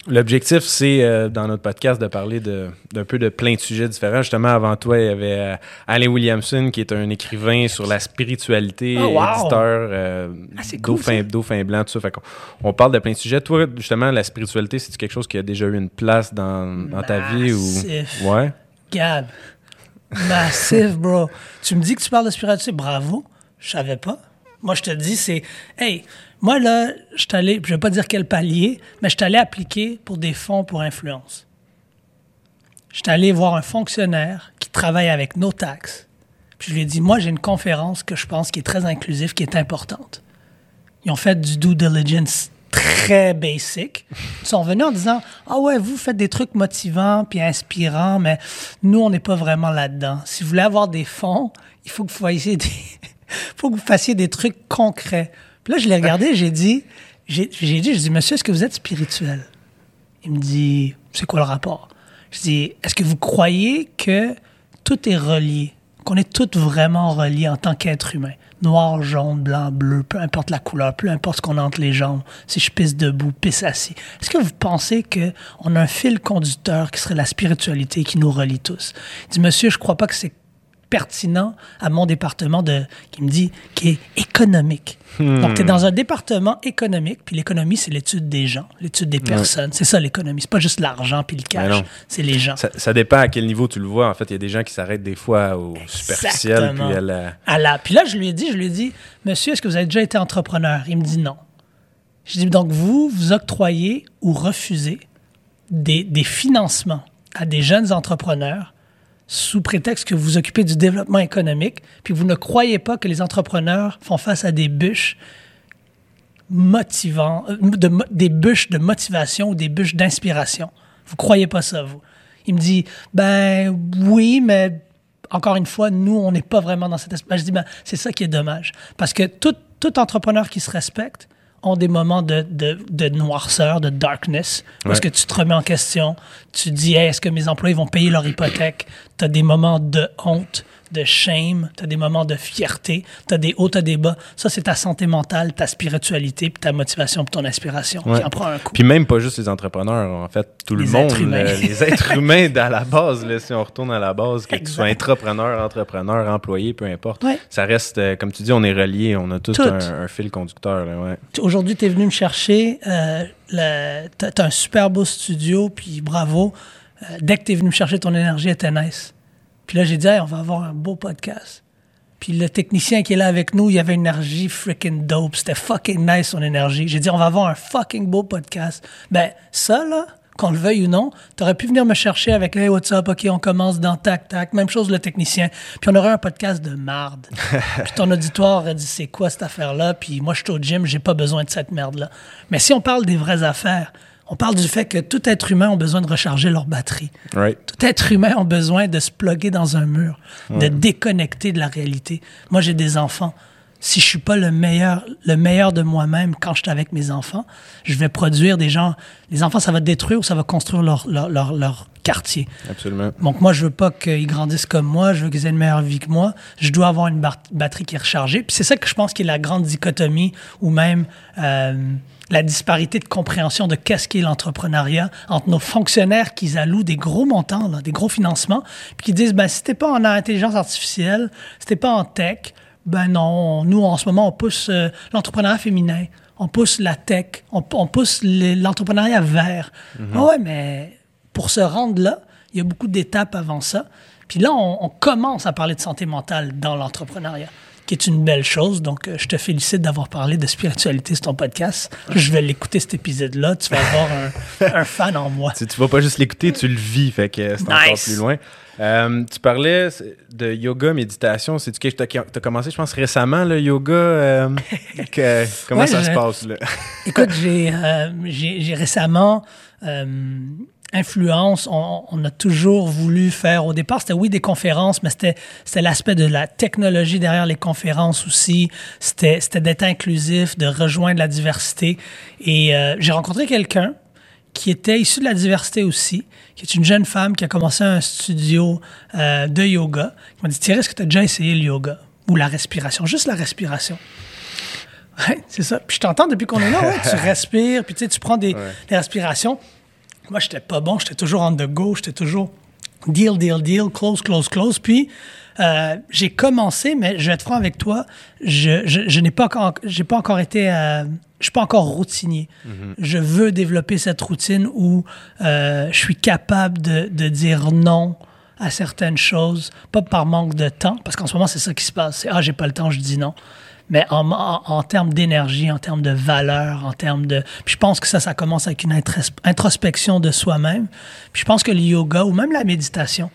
S2: L'objectif, c'est euh, dans notre podcast de parler de- d'un peu de plein de sujets différents. Justement, avant toi, il y avait euh, Alain Williamson, qui est un écrivain sur la spiritualité,
S1: Oh, wow!
S2: éditeur, euh,
S1: Ah, cool,
S2: dauphin, blanc, tout ça. Fait on parle de plein de sujets. Toi, justement, la spiritualité, c'est quelque chose qui a déjà eu une place dans, dans ta vie ou?
S1: Massif.
S2: Ouais.
S1: Gab, massif, bro. Tu me dis que tu parles de spiritualité, bravo. Je savais pas. Moi, je te dis, c'est, hey, moi, là, je suis allé, je vais pas dire quel palier, mais je suis allé appliquer pour des fonds pour influence. Je suis allé voir un fonctionnaire qui travaille avec nos taxes. Puis je lui ai dit, moi, j'ai une conférence que je pense qui est très inclusive, qui est importante. Ils ont fait du due diligence très basic. Ils sont venus en disant Ah ouais, vous faites des trucs motivants puis inspirants, mais nous, on n'est pas vraiment là-dedans. Si vous voulez avoir des fonds, il faut que vous fassiez des, faut que vous fassiez des trucs concrets. Puis là, je l'ai regardé, j'ai dit j'ai dit, je dis, monsieur, est-ce que vous êtes spirituel? Il me dit, c'est quoi le rapport? Je dis, est-ce que vous croyez que tout est relié, qu'on est tous vraiment reliés en tant qu'être humain? Noir, jaune, blanc, bleu, peu importe la couleur, peu importe ce qu'on a entre les jambes, si je pisse debout, pisse assis. Est-ce que vous pensez qu'on a un fil conducteur qui serait la spiritualité qui nous relie tous? Il dit, monsieur, je crois pas que c'est pertinent à mon département de, qui me dit, qui est économique. Donc, tu es dans un département économique, puis l'économie, c'est l'étude des gens, l'étude des personnes. C'est ça, l'économie. C'est pas juste l'argent puis le cash, c'est les gens.
S2: Ça, ça dépend à quel niveau tu le vois. En fait, il y a des gens qui s'arrêtent des fois au superficiel. Puis à la...
S1: À la- Puis là, je lui ai dit, je lui ai dit, monsieur, est-ce que vous avez déjà été entrepreneur? Il me dit non. Je dis, donc vous, vous octroyez ou refusez des, des financements à des jeunes entrepreneurs sous prétexte que vous vous occupez du développement économique, puis vous ne croyez pas que les entrepreneurs font face à des bûches motivants, euh, de des bûches de motivation ou des bûches d'inspiration. Vous croyez pas ça, vous? Il me dit, ben oui, mais encore une fois, nous, on n'est pas vraiment dans cet espace. Je dis, ben, c'est ça qui est dommage. Parce que tout, tout entrepreneur qui se respecte ont des moments de, de, de noirceur, de darkness, parce
S2: Ouais.
S1: que tu te remets en question, tu dis Hey, est-ce que mes employés vont payer leur hypothèque? Tu as des moments de honte, de shame, tu as des moments de fierté, tu as des hauts, tu as des bas. Ça, c'est ta santé mentale, ta spiritualité, puis ta motivation, puis ton inspiration
S2: Ouais.
S1: qui en prend un coup.
S2: Puis même pas juste les entrepreneurs, en fait, tout le monde, là, les êtres humains à la base, là, si on retourne à la base, que tu sois entrepreneur, entrepreneur, employé, peu importe,
S1: Ouais.
S2: ça reste, euh, comme tu dis, on est reliés, on a tous un, un fil conducteur. Ouais.
S1: Aujourd'hui, tu es venu me chercher. Euh, t'as un super beau studio, puis bravo. Euh, dès que tu es venu me chercher, ton énergie était nice. Puis là, j'ai dit, Hey, on va avoir un beau podcast. Puis le technicien qui est là avec nous, il avait une énergie freaking dope. C'était fucking nice, son énergie. J'ai dit, on va avoir un fucking beau podcast. Ben, ça, là, qu'on le veuille ou non, t'aurais pu venir me chercher avec Hey, what's up? OK, on commence dans tac, tac. Même chose, le technicien. Puis on aurait un podcast de marde. puis ton auditoire aurait dit, c'est quoi cette affaire-là? Puis moi, je suis au gym, j'ai pas besoin de cette merde-là. Mais si on parle des vraies affaires, on parle du fait que tout être humain a besoin de recharger leur batterie.
S2: Right.
S1: Tout être humain a besoin de se plugger dans un mur, de déconnecter de la réalité. Moi, j'ai des enfants. Si je suis pas le meilleur, le meilleur de moi-même quand je suis avec mes enfants, je vais produire des gens. Les enfants, ça va détruire ou ça va construire leur, leur, leur, leur quartier.
S2: Absolument.
S1: Donc, moi, je veux pas qu'ils grandissent comme moi. Je veux qu'ils aient une meilleure vie que moi. Je dois avoir une batterie qui est rechargée. Puis c'est ça que je pense qui est la grande dichotomie ou même euh, la disparité de compréhension de qu'est-ce qu'est l'entrepreneuriat entre nos fonctionnaires qui allouent des gros montants, là, des gros financements, puis qui disent, ben, si t'es pas en intelligence artificielle, si t'es pas en tech, ben non, nous, en ce moment, on pousse euh, l'entrepreneuriat féminin, on pousse la tech, on, on pousse l'entrepreneuriat vert. Ah ouais, mais pour se rendre là, il y a beaucoup d'étapes avant ça. Puis là, on, on commence à parler de santé mentale dans l'entrepreneuriat, qui est une belle chose. Donc, euh, je te félicite d'avoir parlé de spiritualité sur ton podcast. Je vais l'écouter cet épisode-là. Tu vas avoir un, un fan en moi.
S2: Tu, tu vas pas juste l'écouter, tu le vis, fait que c'est encore plus loin. Euh, tu parlais de yoga, méditation. Que tu as, commencé, je pense, récemment, le yoga? euh, que- comment
S1: Ouais,
S2: ça se passe, là?
S1: Écoute, j'ai euh, récemment euh, influence. On, on a toujours voulu faire. Au départ, c'était oui des conférences, mais c'était l'aspect de la technologie derrière les conférences aussi. C'était d'être inclusif, de rejoindre la diversité. Et euh, j'ai rencontré quelqu'un qui était issu de la diversité aussi, qui est une jeune femme qui a commencé un studio euh, de yoga. Il m'a dit Thierry, est-ce que tu as déjà essayé le yoga? Ou la respiration Juste la respiration. Ouais, c'est ça. Puis je t'entends depuis qu'on est là, ouais, tu respires, puis tu sais, tu prends des, des respirations. Moi, j'étais pas bon, j'étais toujours on the go, j'étais toujours deal, deal, deal, close, close, close. Puis euh, j'ai commencé, mais je vais être franc avec toi, je, je, je n'ai pas encore, j'ai pas encore été, euh, je suis pas encore routinier. Je veux développer cette routine où euh, je suis capable de, de dire non à certaines choses, pas par manque de temps, parce qu'en ce moment, c'est ça qui se passe. C'est, ah, j'ai pas le temps, je dis non mais en, en, en termes d'énergie, en termes de valeur, en termes de... Puis je pense que ça, ça commence avec une intros- introspection de soi-même. Puis je pense que le yoga ou même la méditation,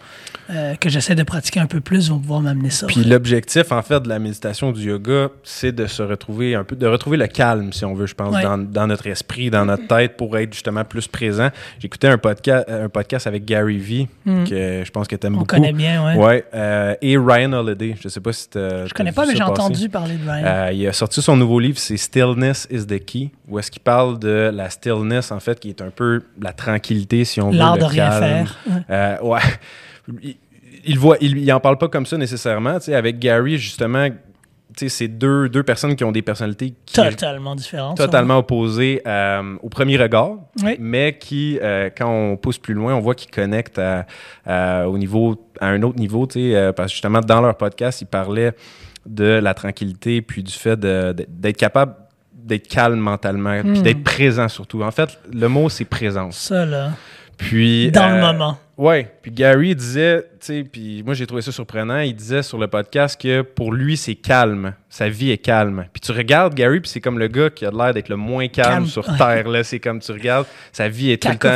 S1: euh, que j'essaie de pratiquer un peu plus, vont pouvoir m'amener ça.
S2: Puis l'objectif, en fait, de la méditation, du yoga, c'est de se retrouver un peu, de retrouver le calme, si on veut, je pense,
S1: Ouais.
S2: dans, dans notre esprit, dans notre tête, pour être justement plus présent. J'écoutais un podcast, un podcast avec Gary Vee, que je pense que tu aimes
S1: Mm. On
S2: beaucoup.
S1: connaît bien, ouais.
S2: Ouais, euh, et Ryan Holiday. Je sais pas si t'as-
S1: Je
S2: t'as
S1: connais pas, mais j'ai entendu parler de Ryan.
S2: Euh, il a sorti son nouveau livre, c'est Stillness is the Key, où est-ce qu'il parle de la stillness, en fait, qui est un peu la tranquillité, si on veut.
S1: L'art de rien faire. Ouais.
S2: Euh, ouais. Il, il voit, il, il en parle pas comme ça nécessairement. tu sais, avec Gary, justement, c'est deux, deux personnes qui ont des personnalités qui
S1: Totalement différent.
S2: totalement opposées euh, au premier regard,
S1: Oui.
S2: mais qui, euh, quand on pousse plus loin, on voit qu'ils connectent à, à- au niveau, à un autre niveau, parce que justement, dans leur podcast, ils parlaient de la tranquillité, puis du fait d'être capable d'être calme mentalement, puis
S1: Hmm.
S2: d'être présent surtout. En fait, le mot, c'est présence.
S1: Ça, là.
S2: Puis,
S1: Dans le
S2: euh,
S1: moment.
S2: Ouais, puis Gary disait, tu sais, puis moi j'ai trouvé ça surprenant, il disait sur le podcast que pour lui c'est calme, sa vie est calme. Puis tu regardes Gary, puis c'est comme le gars qui a l'air d'être le moins calme,
S1: Calme,
S2: sur terre, là, c'est comme tu regardes, sa vie est tout le temps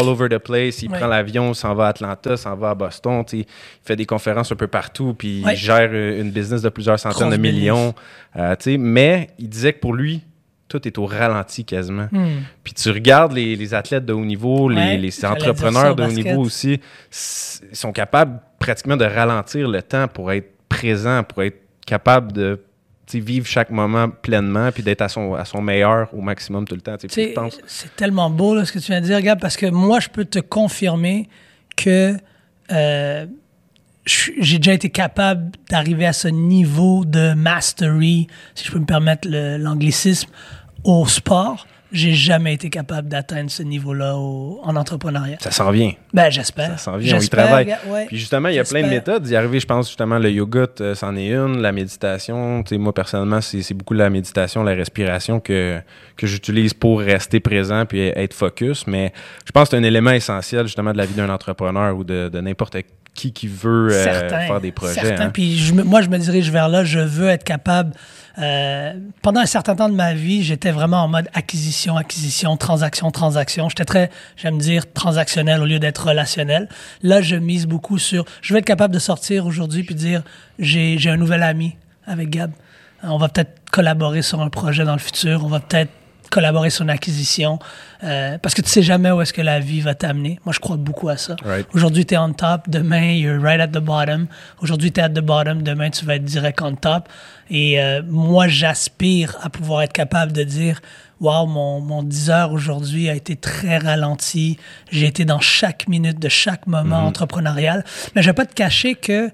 S2: all over the place, il
S1: Ouais.
S2: prend l'avion, s'en va à Atlanta, s'en va à Boston, tu sais, il fait des conférences un peu partout, puis
S1: Ouais.
S2: il gère euh, une business de plusieurs centaines
S1: Grosse
S2: de millions, euh, tu sais, mais il disait que pour lui, tout est au ralenti quasiment.
S1: Hmm.
S2: Puis tu regardes les, les athlètes de haut niveau, les,
S1: Ouais,
S2: entrepreneurs de haut
S1: basket.
S2: niveau aussi, ils sont capables pratiquement de ralentir le temps pour être présent, pour être capable de vivre chaque moment pleinement puis d'être à son, à son meilleur au maximum tout le temps.
S1: C'est tellement beau là, ce que tu viens de dire, Gab, parce que moi, je peux te confirmer que euh, j'ai déjà été capable d'arriver à ce niveau de mastery, si je peux me permettre l'anglicisme, au sport. J'ai jamais été capable d'atteindre ce niveau-là au- en entrepreneuriat.
S2: Ça s'en vient.
S1: Ben, j'espère.
S2: Ça s'en vient, on y travaille.
S1: Ouais.
S2: Puis justement, il y a plein de méthodes. Y arriver, je pense justement, le yoga, t- c'en est une, la méditation. Moi, personnellement, c'est c'est beaucoup la méditation, la respiration que, que j'utilise pour rester présent puis être focus. Mais je pense que c'est un élément essentiel justement de la vie d'un entrepreneur ou de, de n'importe qui qui veut euh, faire des projets.
S1: certains.
S2: hein.
S1: Puis je moi, je me dirige vers là. Je veux être capable. euh, pendant un certain temps de ma vie, j'étais vraiment en mode acquisition, acquisition, transaction, transaction. J'étais très, j'aime dire, transactionnel au lieu d'être relationnel. Là, je mise beaucoup sur. Je veux être capable de sortir aujourd'hui puis dire j'ai j'ai un nouvel ami avec Gab. On va peut-être collaborer sur un projet dans le futur. On va peut-être collaborer sur une acquisition. Euh, parce que tu sais jamais où est-ce que la vie va t'amener. Moi, je crois beaucoup à ça.
S2: Right.
S1: Aujourd'hui, tu es on top. Demain, you're right at the bottom. Aujourd'hui, tu es at the bottom. Demain, tu vas être direct on top. Et euh, moi, j'aspire à pouvoir être capable de dire Wow, mon, mon 10 heures aujourd'hui a été très ralenti. J'ai été dans chaque minute de chaque moment entrepreneurial. Mais je vais pas te cacher que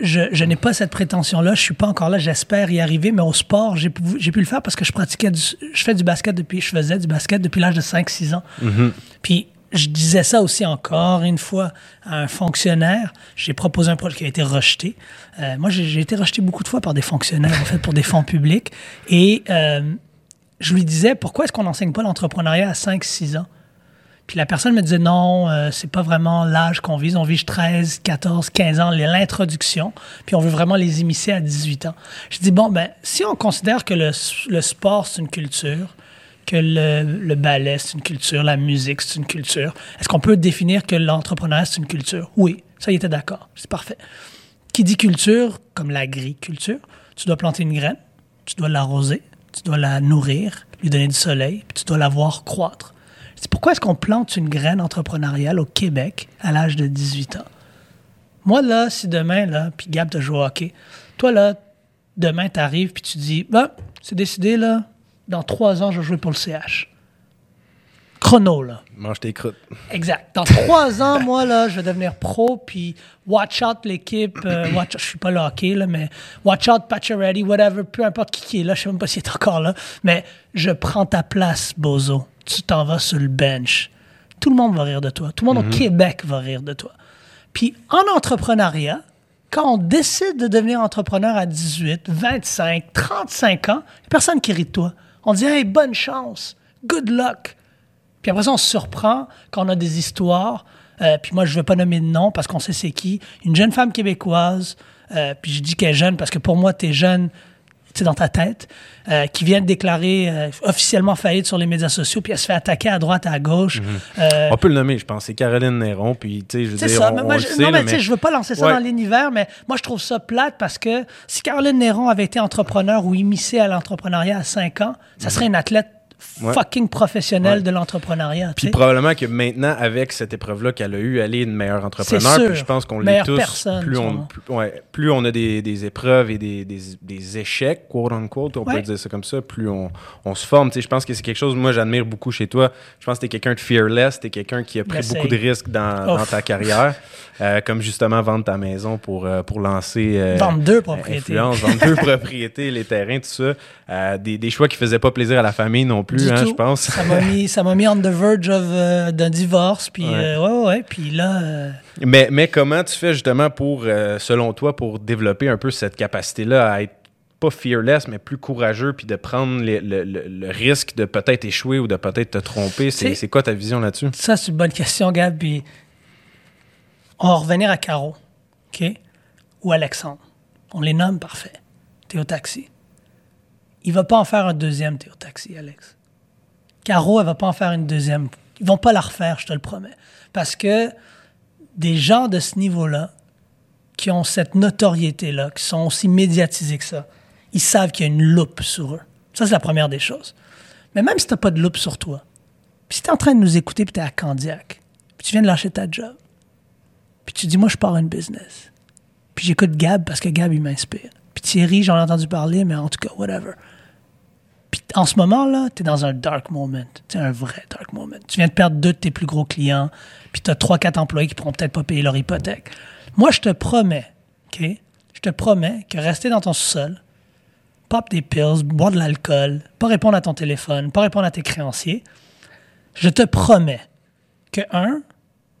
S1: je, je n'ai pas cette prétention-là. Je suis pas encore là. J'espère y arriver. Mais au sport, j'ai pu, j'ai pu le faire parce que je pratiquais du, je fais du basket depuis, je faisais du basket depuis l'âge de 5-6 ans. Puis je disais ça aussi encore une fois à un fonctionnaire. J'ai proposé un projet qui a été rejeté. Euh, moi, j'ai j'ai été rejeté beaucoup de fois par des fonctionnaires, en fait, pour des fonds publics. Et euh, je lui disais, pourquoi est-ce qu'on n'enseigne pas l'entrepreneuriat à 5-6 ans? Puis la personne me disait non, euh, c'est pas vraiment l'âge qu'on vise. On vise 13, 14, 15 ans, l'introduction. Puis on veut vraiment les immiscer à 18 ans. Je dis bon, ben, si on considère que le, sport, c'est une culture, que le, le ballet, c'est une culture, la musique, c'est une culture, est-ce qu'on peut définir que l'entrepreneuriat, c'est une culture? Oui, ça, il était d'accord. C'est parfait. Qui dit culture, comme l'agriculture, tu dois planter une graine, tu dois l'arroser, tu dois la nourrir, lui donner du soleil, puis tu dois la voir croître. Pourquoi est-ce qu'on plante une graine entrepreneuriale au Québec à l'âge de 18 ans? Moi, là, si demain, là, puis Gab te joue au hockey, toi, là, demain, tu arrives, puis tu dis, ben, c'est décidé, là, dans trois ans, je vais jouer pour le CH. Chrono, là.
S2: Mange tes croûtes.
S1: Exact. Dans trois ans, moi, là, je vais devenir pro, puis watch out l'équipe. euh, watch, je suis pas le hockey, là, mais watch out Pacioretty, whatever, peu importe qui, qui est là, je sais même pas s'il est encore là, mais je prends ta place, Bozo. Tu t'en vas sur le bench. Tout le monde va rire de toi. Tout le monde au Québec va rire de toi. Puis en entrepreneuriat, quand on décide de devenir entrepreneur à 18, 25, 35 ans, il n'y a personne qui rit de toi. On dit, hey, bonne chance, good luck. Puis après ça, on se surprend quand on a des histoires. Euh, puis moi, je ne vais pas nommer de nom parce qu'on sait c'est qui. Une jeune femme québécoise, euh, puis je dis qu'elle est jeune parce que pour moi, tu es jeune, dans ta tête, euh, qui vient de déclarer euh, officiellement faillite sur les médias sociaux, puis elle se fait attaquer à droite, à gauche. Euh,
S2: On peut le nommer, je pense. C'est Caroline Néron. Puis, tu sais, je veux
S1: c'est
S2: dire,
S1: ça.
S2: on,
S1: mais
S2: on
S1: moi,
S2: le
S1: je,
S2: sait,
S1: non,
S2: là,
S1: mais tu sais, je veux pas lancer ça
S2: Ouais.
S1: dans l'univers, mais moi, je trouve ça plate parce que si Caroline Néron avait été entrepreneur ou immiscée à l'entrepreneuriat à 5 ans, ça serait une athlète
S2: Ouais.
S1: fucking professionnelle
S2: Ouais.
S1: de l'entrepreneuriat.
S2: Puis probablement que maintenant, avec cette épreuve-là qu'elle a eue, elle est une meilleure entrepreneur.
S1: sûr.
S2: Puis je pense qu'on l'est tous.
S1: personne,
S2: plus, on,
S1: sûrement.
S2: plus, ouais, plus on a des, des épreuves et des, des, des échecs, quote unquote, on peut dire ça comme ça, plus on, on se forme. Je pense que c'est quelque chose, moi, j'admire beaucoup chez toi. Je pense que tu es quelqu'un de fearless, tu es quelqu'un qui a pris beaucoup de risques dans, ta carrière, Euh, comme justement vendre ta maison pour, euh, pour lancer. euh,
S1: Vendre deux propriétés.
S2: vendre deux propriétés, les terrains, tout ça. Des, des choix qui faisaient pas plaisir à la famille non plus, Hein,
S1: tout.
S2: je pense.
S1: Ça m'a mis, ça mis on the verge of, euh, d'un divorce. Puis,
S2: Ouais.
S1: euh, ouais. Puis là, euh,
S2: Mais, mais comment tu fais justement pour, euh, selon toi, pour développer un peu cette capacité-là à être pas fearless, mais plus courageux, puis de prendre les- le, le- le risque de peut-être échouer ou de peut-être te tromper? C'est quoi ta vision là-dessus?
S1: ça, c'est une bonne question, Gab. Puis, on va revenir à Caro, OK? Ou Alexandre. On les nomme, parfait. Théo Taxi. Il va pas en faire un deuxième Théo Taxi, Alex. Caro, elle va pas en faire une deuxième. Ils vont pas la refaire, je te le promets. Parce que des gens de ce niveau-là, qui ont cette notoriété-là, qui sont aussi médiatisés que ça, ils savent qu'il y a une loupe sur eux. Ça, c'est la première des choses. Mais même si tu n'as pas de loupe sur toi, puis si tu es en train de nous écouter, puis tu es à Candiac, puis tu viens de lâcher ta job, puis tu dis, moi, je pars une business, puis j'écoute Gab parce que Gab, il m'inspire, puis Thierry, j'en ai entendu parler, mais en tout cas, whatever. Puis en ce moment-là, tu es dans un dark moment. C'est un vrai dark moment. Tu viens de perdre deux de tes plus gros clients, puis tu as trois, quatre employés qui pourront peut-être pas payer leur hypothèque. Moi, je te promets, OK? Je te promets que rester dans ton sous-sol, pop des pills, boire de l'alcool, pas répondre à ton téléphone, pas répondre à tes créanciers, je te promets que, un,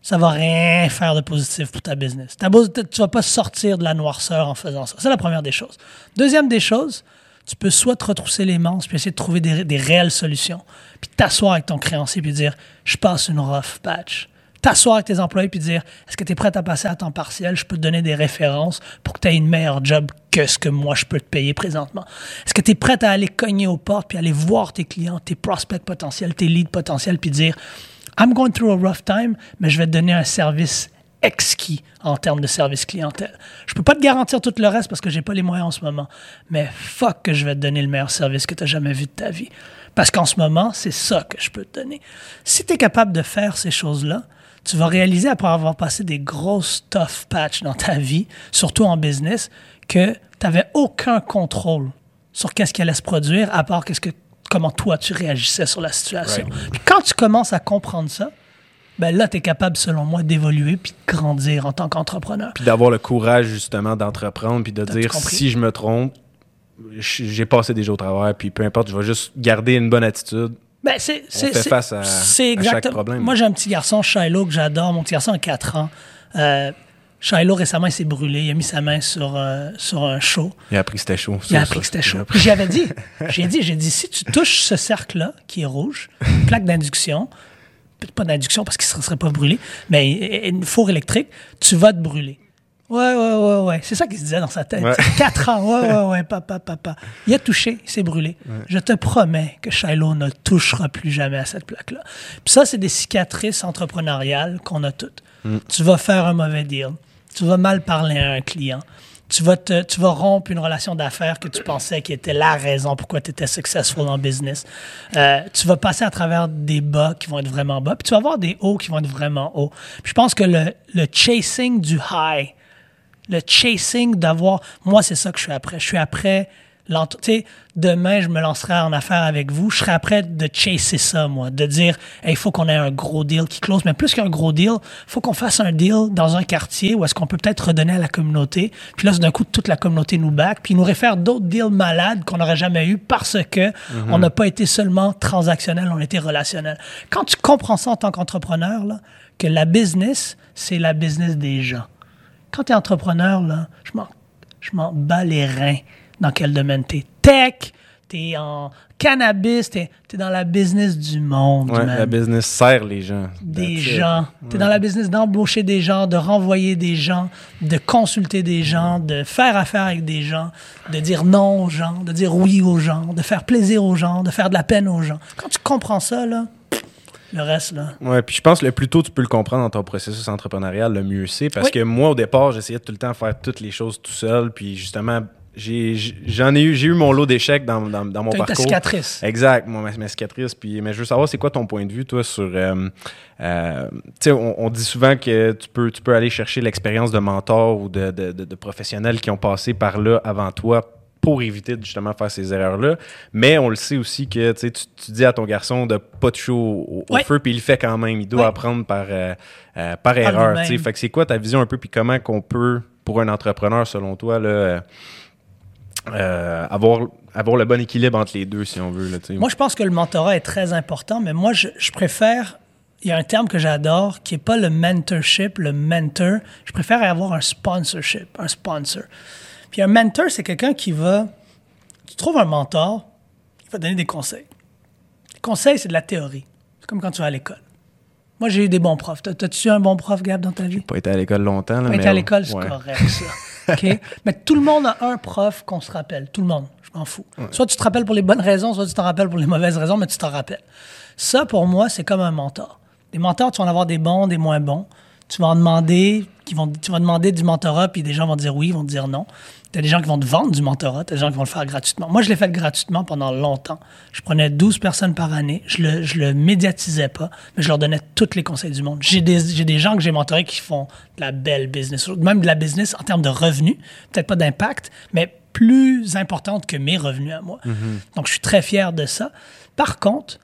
S1: ça va rien faire de positif pour ta business. Ta tu vas pas sortir de la noirceur en faisant ça. C'est la première des choses. Deuxième des choses, tu peux soit te retrousser les manches puis essayer de trouver des, réelles solutions, puis t'asseoir avec ton créancier puis dire je passe une rough patch. T'asseoir avec tes employés puis dire est-ce que tu es prêt à passer à temps partiel? Je peux te donner des références pour que tu aies une meilleure job que ce que moi je peux te payer présentement. Est-ce que tu es prêt à aller cogner aux portes puis aller voir tes clients, tes prospects potentiels, tes leads potentiels puis dire I'm going through a rough time, mais je vais te donner un service exquis en termes de service clientèle. Je peux pas te garantir tout le reste parce que j'ai pas les moyens en ce moment, mais fuck que je vais te donner le meilleur service que tu as jamais vu de ta vie. Parce qu'en ce moment, c'est ça que je peux te donner. Si tu es capable de faire ces choses-là, tu vas réaliser après avoir passé des grosses tough patchs dans ta vie, surtout en business, que tu n'avais aucun contrôle sur qu'est-ce qui allait se produire à part qu'est-ce que comment toi tu réagissais sur la situation. Puis quand tu commences à comprendre ça, ben là, tu es capable, selon moi, d'évoluer puis de grandir en tant qu'entrepreneur.
S2: Puis d'avoir le courage, justement, d'entreprendre, puis de dire si je me trompe, j'ai passé déjà au travers, puis peu importe, je vais juste garder une bonne attitude.
S1: Ben, c'est, c'est,
S2: fait face à- chaque problème.
S1: Moi, j'ai un petit garçon, Shiloh, que j'adore. Mon petit garçon a 4 ans. Euh, Shiloh, récemment, il s'est brûlé. Il a mis sa main sur, euh, sur un show.
S2: Il a appris que c'était chaud.
S1: Il a appris que c'était chaud. j'avais dit, j'ai dit, j'ai dit, si tu touches ce cercle-là, qui est rouge, une plaque d'induction, pas d'induction parce qu'il ne serait pas brûlé, mais une four électrique, tu vas te brûler. Ouais, ouais, ouais, ouais. C'est ça qu'il se disait dans sa tête.
S2: Ouais.
S1: Quatre ans. Ouais, ouais, ouais, papa, papa. Il a touché, il s'est brûlé. Je te promets que Shiloh ne touchera plus jamais à cette plaque-là. Puis ça, c'est des cicatrices entrepreneuriales qu'on a toutes. Tu vas faire un mauvais deal. Tu vas mal parler à un client. Tu vas, rompre une relation d'affaires que tu pensais qui était la raison pourquoi tu étais successful en business. Euh, tu vas passer à travers des bas qui vont être vraiment bas, puis tu vas avoir des hauts qui vont être vraiment hauts. Puis je pense que le, le chasing du high, le chasing d'avoir. Moi, c'est ça que je suis après. Je suis après. Demain, je me lancerai en affaires avec vous. Je serai après de chasser ça, moi. De dire, Hey, il faut qu'on ait un gros deal qui close. Mais plus qu'un gros deal, il faut qu'on fasse un deal dans un quartier où est-ce qu'on peut peut-être redonner à la communauté. Puis là, d'un coup, toute la communauté nous back. Puis ils nous réfère d'autres deals malades qu'on n'aurait jamais eu parce que on n'a pas été seulement transactionnel, on a été relationnel. Quand tu comprends ça en tant qu'entrepreneur, là, que la business, c'est la business des gens quand tu es entrepreneur, là, je m'en, je m'en bats les reins dans quel domaine? Tu es. Tech, tu es en cannabis, tu es, dans la business du monde.
S2: Ouais, la business sert les gens.
S1: des gens. Tu es dans la business d'embaucher des gens, de renvoyer des gens, de consulter des gens, de faire affaire avec des gens, de dire non aux gens, de dire oui aux gens, de faire plaisir aux gens, de faire de la peine aux gens. Quand tu comprends ça, là, le reste, là.
S2: Ouais, puis je pense que le plus tôt tu peux le comprendre dans ton processus entrepreneurial, le mieux c'est. Parce
S1: Oui.
S2: que moi, au départ, j'essayais tout le temps de faire toutes les choses tout seul. Puis justement, j'en ai eu, j'ai eu mon lot d'échecs dans, dans, dans mon
S1: eu ta
S2: parcours.
S1: cicatrice.
S2: Exact, moi, ma, ma cicatrice. Puis, mais je veux savoir, c'est quoi ton point de vue, toi, sur. euh, euh, tu sais, on, on dit souvent que tu peux, tu peux aller chercher l'expérience de mentor ou de, de, de- de professionnels qui ont passé par là avant toi pour éviter de justement faire ces erreurs-là. Mais on le sait aussi que tu, sais, tu dis à ton garçon de pas toucher au, au-
S1: Ouais.
S2: feu, puis il le fait quand même. Il doit
S1: Ouais.
S2: apprendre par, euh, euh, par erreur. tu sais. Fait que c'est quoi ta vision un peu, puis comment qu'on peut, pour un entrepreneur, selon toi, là, euh, avoir, avoir le bon équilibre entre les deux, si on veut. Là.
S1: Moi, je pense que le mentorat est très important, mais moi, je, je préfère. Il y a un terme que j'adore qui n'est pas le mentorship, le mentor. Je préfère avoir un sponsorship, un sponsor. Puis un mentor, c'est quelqu'un qui va. Tu trouves un mentor, il va donner des conseils. Les conseils, c'est de la théorie. C'est comme quand tu vas à l'école. Moi, j'ai eu des bons profs. T'as- T'as-tu eu un bon prof, Gab, dans ta vie?
S2: pas été à l'école longtemps. Là,
S1: Pas
S2: mais
S1: été à l'école, c'est
S2: ouais.
S1: correct, ça. Mais tout le monde a un prof qu'on se rappelle. Tout le monde. Je m'en fous. Soit tu te rappelles pour les bonnes raisons, soit tu t'en rappelles pour les mauvaises raisons, mais tu t'en rappelles. Ça, pour moi, c'est comme un mentor. Des mentors, tu vas en avoir des bons, des moins bons. Tu vas en demander, qui vont, tu vas demander du mentorat, puis des gens vont dire oui, ils vont te dire non. Tu as des gens qui vont te vendre du mentorat, tu as des gens qui vont le faire gratuitement. Moi, je l'ai fait gratuitement pendant longtemps. Je prenais 12 personnes par année. Je le, je le médiatisais pas, mais je leur donnais tous les conseils du monde. J'ai des, j'ai des gens que j'ai mentorés qui font de la belle business, même de la business en termes de revenus, peut-être pas d'impact, mais plus importante que mes revenus à moi. Donc, je suis très fier de ça. Par contre,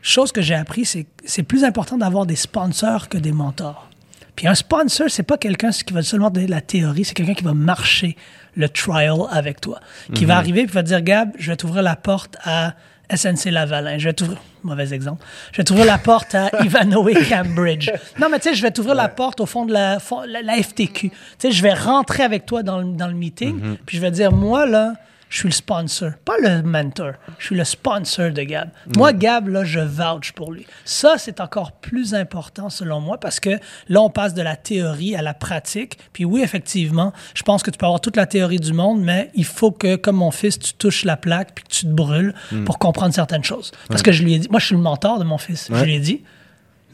S1: chose que j'ai appris, c'est que c'est plus important d'avoir des sponsors que des mentors. Puis un sponsor, c'est pas quelqu'un qui va seulement donner de la théorie, c'est quelqu'un qui va marcher le trial avec toi, qui va arriver et va dire Gab, je vais t'ouvrir la porte à SNC Lavalin, je vais t'ouvrir mauvais exemple. Je vais t'ouvrir la porte à Ivanhoe Cambridge. Non, mais tu sais, je vais t'ouvrir la porte au fond de la, la, la FTQ. Tu sais, je vais rentrer avec toi dans, le- dans le meeting, puis je vais dire, moi, là, je suis le sponsor, pas le mentor. Je suis le sponsor de Gab. Moi, Gab, là, je vouch pour lui. Ça, c'est encore plus important selon moi parce que là, on passe de la théorie à la pratique. Puis oui, effectivement, je pense que tu peux avoir toute la théorie du monde, mais il faut que, comme mon fils, tu touches la plaque puis que tu te brûles pour comprendre certaines choses. Parce que je lui ai dit, moi, je suis le mentor de mon fils. Je lui ai dit,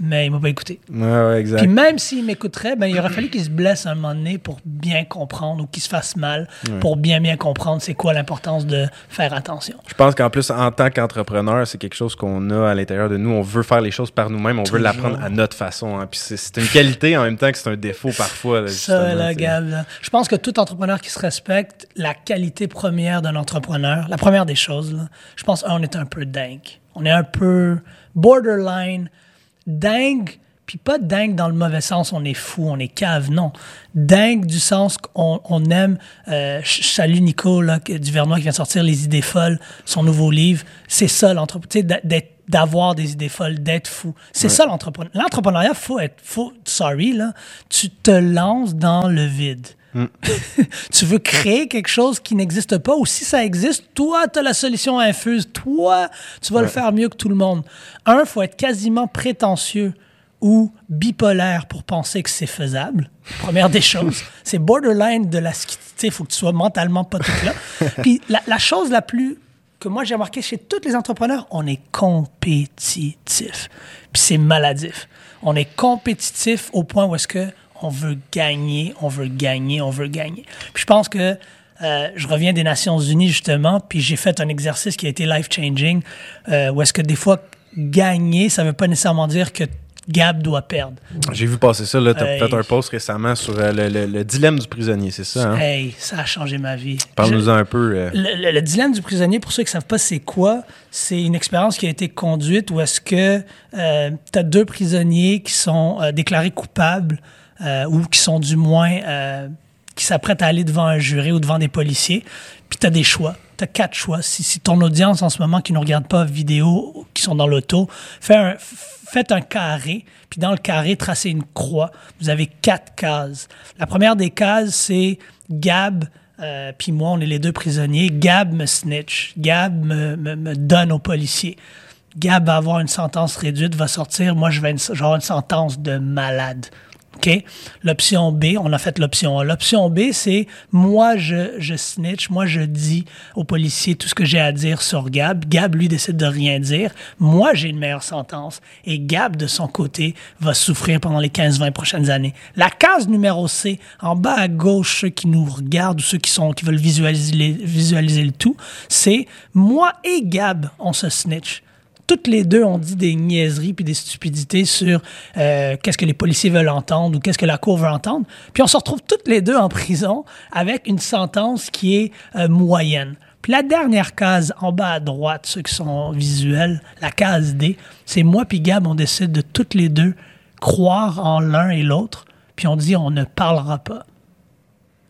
S1: mais il m'a pas écouté.
S2: Ouais, ouais, exact.
S1: Puis même s'il m'écouterait, ben, il aurait fallu qu'il se blesse un moment donné pour bien comprendre ou qu'il se fasse mal pour bien bien comprendre c'est quoi l'importance de faire attention.
S2: Je pense qu'en plus, en tant qu'entrepreneur, c'est quelque chose qu'on a à l'intérieur de nous. On veut faire les choses par nous-mêmes, on veut l'apprendre à notre façon. hein. Puis c'est- une qualité en même temps que c'est un défaut parfois. là,
S1: Ça, là. Gab, là. je pense que tout entrepreneur qui se respecte, la qualité première d'un entrepreneur, la première des choses, là, je pense, un, on est un peu dingue. On est un peu borderline dingue, puis pas dingue dans le mauvais sens, on est fou, on est cave, non. Dingue du sens qu'on on aime. Euh, salue Nico là, du Vernois qui vient de sortir Les idées folles, son nouveau livre. C'est ça l'entrepreneur, d'avoir des idées folles, d'être fou. C'est ça l'entrepreneur. L'entrepreneuriat, faut être, faut, sorry là, tu te lances dans le vide. tu veux créer quelque chose qui n'existe pas, ou si ça existe, toi, tu as la solution infuse. Toi, tu vas le faire mieux que tout le monde. Un, faut être quasiment prétentieux ou bipolaire pour penser que c'est faisable. Première des choses. C'est borderline de la... Tu sais, il faut que tu sois mentalement pas tout là. Puis la, la chose la plus que moi j'ai remarqué chez tous les entrepreneurs, on est compétitif. Puis c'est maladif. On est compétitif au point où est-ce que on veut gagner, on veut gagner, on veut gagner. Puis je pense que euh, je reviens des Nations Unies justement, puis j'ai fait un exercice qui a été life-changing, euh, où est-ce que des fois, gagner, ça veut pas nécessairement dire que Gab doit perdre.
S2: J'ai vu passer ça. Tu as
S1: Hey.
S2: fait un post récemment sur euh, le, le- le dilemme du prisonnier, c'est ça? Hein?
S1: Hey, ça a changé ma vie.
S2: Parle-nous-en un peu. euh.
S1: Le, le- le dilemme du prisonnier, pour ceux qui ne savent pas c'est quoi, c'est une expérience qui a été conduite où est-ce que tu as deux prisonniers qui sont euh, déclarés coupables euh, ou qui sont du moins euh, qui s'apprêtent à aller devant un jury ou devant des policiers. Puis tu as des choix. Tu as quatre choix. Si, ton audience en ce moment qui ne regarde pas vidéo, qui sont dans l'auto, fais un- faites un carré, puis dans le carré, tracez une croix. Vous avez quatre cases. La première des cases, c'est Gab, euh, puis moi, on est les deux prisonniers. Gab me snitch. Gab me, me, donne aux policiers. Gab va avoir une sentence réduite, va sortir. Moi, je vais une sentence de malade. OK? L'option B, on a fait l'option A. L'option B, c'est moi, je, snitch, moi, je dis aux policiers tout ce que j'ai à dire sur Gab. Gab, lui, décide de rien dire. Moi, j'ai une meilleure sentence. Et Gab, de son côté, va souffrir pendant les 15-20 prochaines années. La case numéro C, en bas à gauche, ceux qui nous regardent ou ceux qui, sont, qui veulent visualiser le tout, c'est moi et Gab, on se snitch toutes les deux ont dit des niaiseries puis des stupidités sur euh, qu'est-ce que les policiers veulent entendre ou qu'est-ce que la cour veut entendre. Puis on se retrouve toutes les deux en prison avec une sentence qui est euh, moyenne. Puis la dernière case en bas à droite, ceux qui sont visuels, la case D, c'est moi puis Gab, on décide de toutes les deux croire en l'un et l'autre, puis on dit on ne parlera pas.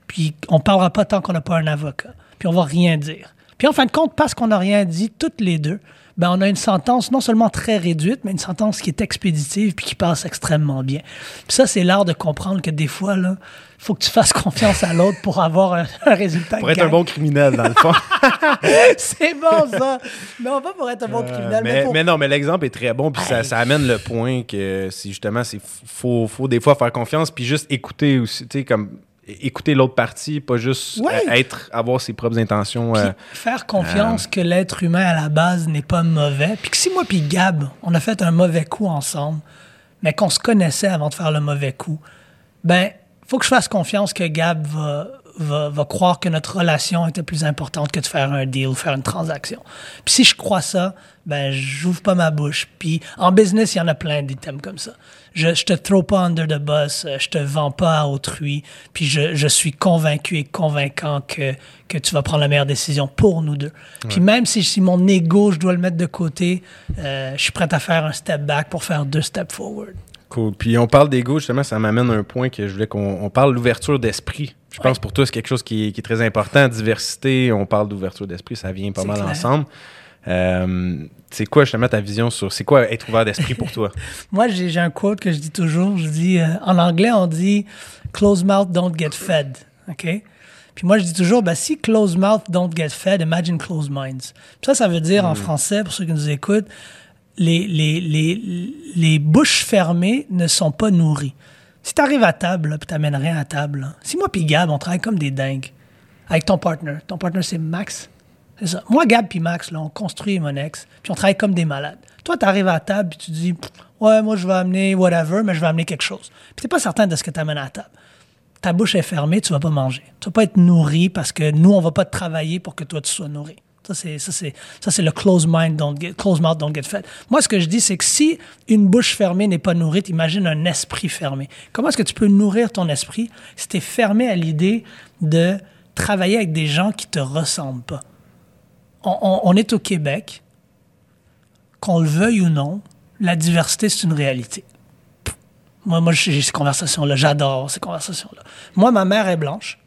S1: Puis on parlera pas tant qu'on n'a pas un avocat. Puis on va rien dire. Puis en fin de compte, parce qu'on n'a rien dit toutes les deux, ben on a une sentence non seulement très réduite, mais une sentence qui est expéditive puis qui passe extrêmement bien. Puis ça, c'est l'art de comprendre que des fois, là, faut que tu fasses confiance à l'autre pour avoir un, un résultat.
S2: Pour être un bon criminel, dans le fond.
S1: c'est bon ça. Non, pas pour être un bon criminel, mais,
S2: mais,
S1: pour...
S2: mais non, mais l'exemple est très bon, puis ça, ça amène le point que c'est justement, c'est faut, faut des fois faire confiance, puis juste écouter aussi, tu sais, comme écouter l'autre partie, pas juste
S1: Ouais.
S2: euh, être, avoir ses propres intentions. Euh,
S1: faire confiance que l'être humain à la base n'est pas mauvais. Puis que si moi puis Gab, on a fait un mauvais coup ensemble, mais qu'on se connaissait avant de faire le mauvais coup, ben, faut que je fasse confiance que Gab va, va, va croire que notre relation était plus importante que de faire un deal, faire une transaction. Puis si je crois ça, ben j'ouvre pas ma bouche. Puis en business, il y en a plein d'items comme ça. Je, je te throw pas under the bus, euh, je te vends pas à autrui. Puis je, je suis convaincu et convaincant que, que tu vas prendre la meilleure décision pour nous deux. Puis même si, si mon ego, je dois le mettre de côté, euh, je suis prêt à faire un step back pour faire deux steps forward.
S2: Cool. Puis on parle d'ego, justement, ça m'amène à un point que je voulais qu'on on parle l'ouverture d'esprit. Je pense pour toi, c'est quelque chose qui est, qui est très important. Diversité, on parle d'ouverture d'esprit, ça vient pas mal
S1: clair.
S2: ensemble. Euh, c'est quoi justement ta vision sur c'est quoi être ouvert d'esprit pour toi?
S1: Moi, j'ai un quote que je dis toujours. Je dis, euh, en anglais, on dit close mouth don't get fed. OK? Puis moi, je dis toujours, ben, si close mouth don't get fed, imagine closed minds. Puis ça, ça veut dire en français, pour ceux qui nous écoutent, les, les, les, les bouches fermées ne sont pas nourries. Si tu arrives à table, là, puis t'amènes rien à table, là, si moi puis Gab, on travaille comme des dingues avec ton partner, ton partner c'est Max, c'est ça. Moi, Gab puis Max, là, on construit mon ex, puis on travaille comme des malades. Toi, tu arrives à table, puis tu dis, ouais, moi, je vais amener whatever, mais je vais amener quelque chose. Puis t'es pas certain de ce que tu amènes à la table. Ta bouche est fermée, tu vas pas manger. Tu vas pas être nourri parce que nous, on va pas travailler pour que toi, tu sois nourri. Ça, c'est le close mind, don't get, close mouth, don't get fed. Moi, ce que je dis, c'est que si une bouche fermée n'est pas nourrie, imagine un esprit fermé. Comment est-ce que tu peux nourrir ton esprit si tu es fermé à l'idée de travailler avec des gens qui te ressemblent pas? On, est au Québec, qu'on le veuille ou non, la diversité, c'est une réalité. Moi, moi j'ai ces conversations-là, j'adore ces conversations-là. Moi, ma mère est blanche,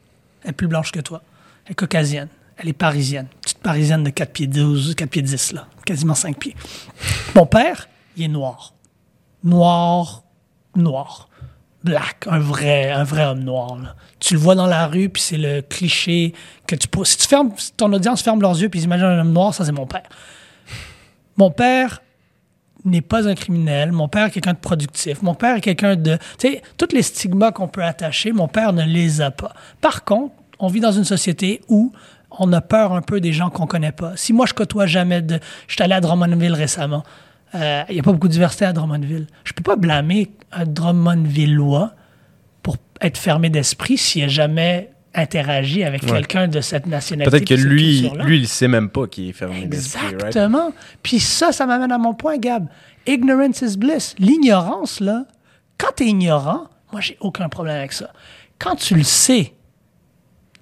S1: elle est plus blanche que toi, elle est caucasienne, elle est parisienne, petite parisienne de 4 pieds 12, 4 pieds 10, là, quasiment 5 pieds. Mon père, il est noir. Noir, noir. Black, un vrai, un vrai homme noir. Tu le vois dans la rue, puis c'est le cliché que tu peux. Si tu fermes, ton audience ferme leurs yeux, puis ils imaginent un homme noir, ça c'est mon père. Mon père n'est pas un criminel. Mon père est quelqu'un de productif. Mon père est quelqu'un de. Tu sais, tous les stigmas qu'on peut attacher, mon père ne les a pas. Par contre, on vit dans une société où on a peur un peu des gens qu'on connaît pas. Si moi, je côtoie jamais de. Je suis allé à Drummondville récemment. Euh, Il n'y a pas beaucoup de diversité à Drummondville. Je peux pas blâmer un Drummondvillois pour être fermé d'esprit s'il n'a jamais interagi avec
S2: Ouais.
S1: quelqu'un de cette nationalité.
S2: Peut-être que lui, il sait même pas qu'il est fermé d'esprit, right?
S1: Exactement. Puis ça, ça m'amène à mon point, Gab. Ignorance is bliss. L'ignorance, là, quand tu es ignorant, moi, j'ai aucun problème avec ça. Quand tu le sais,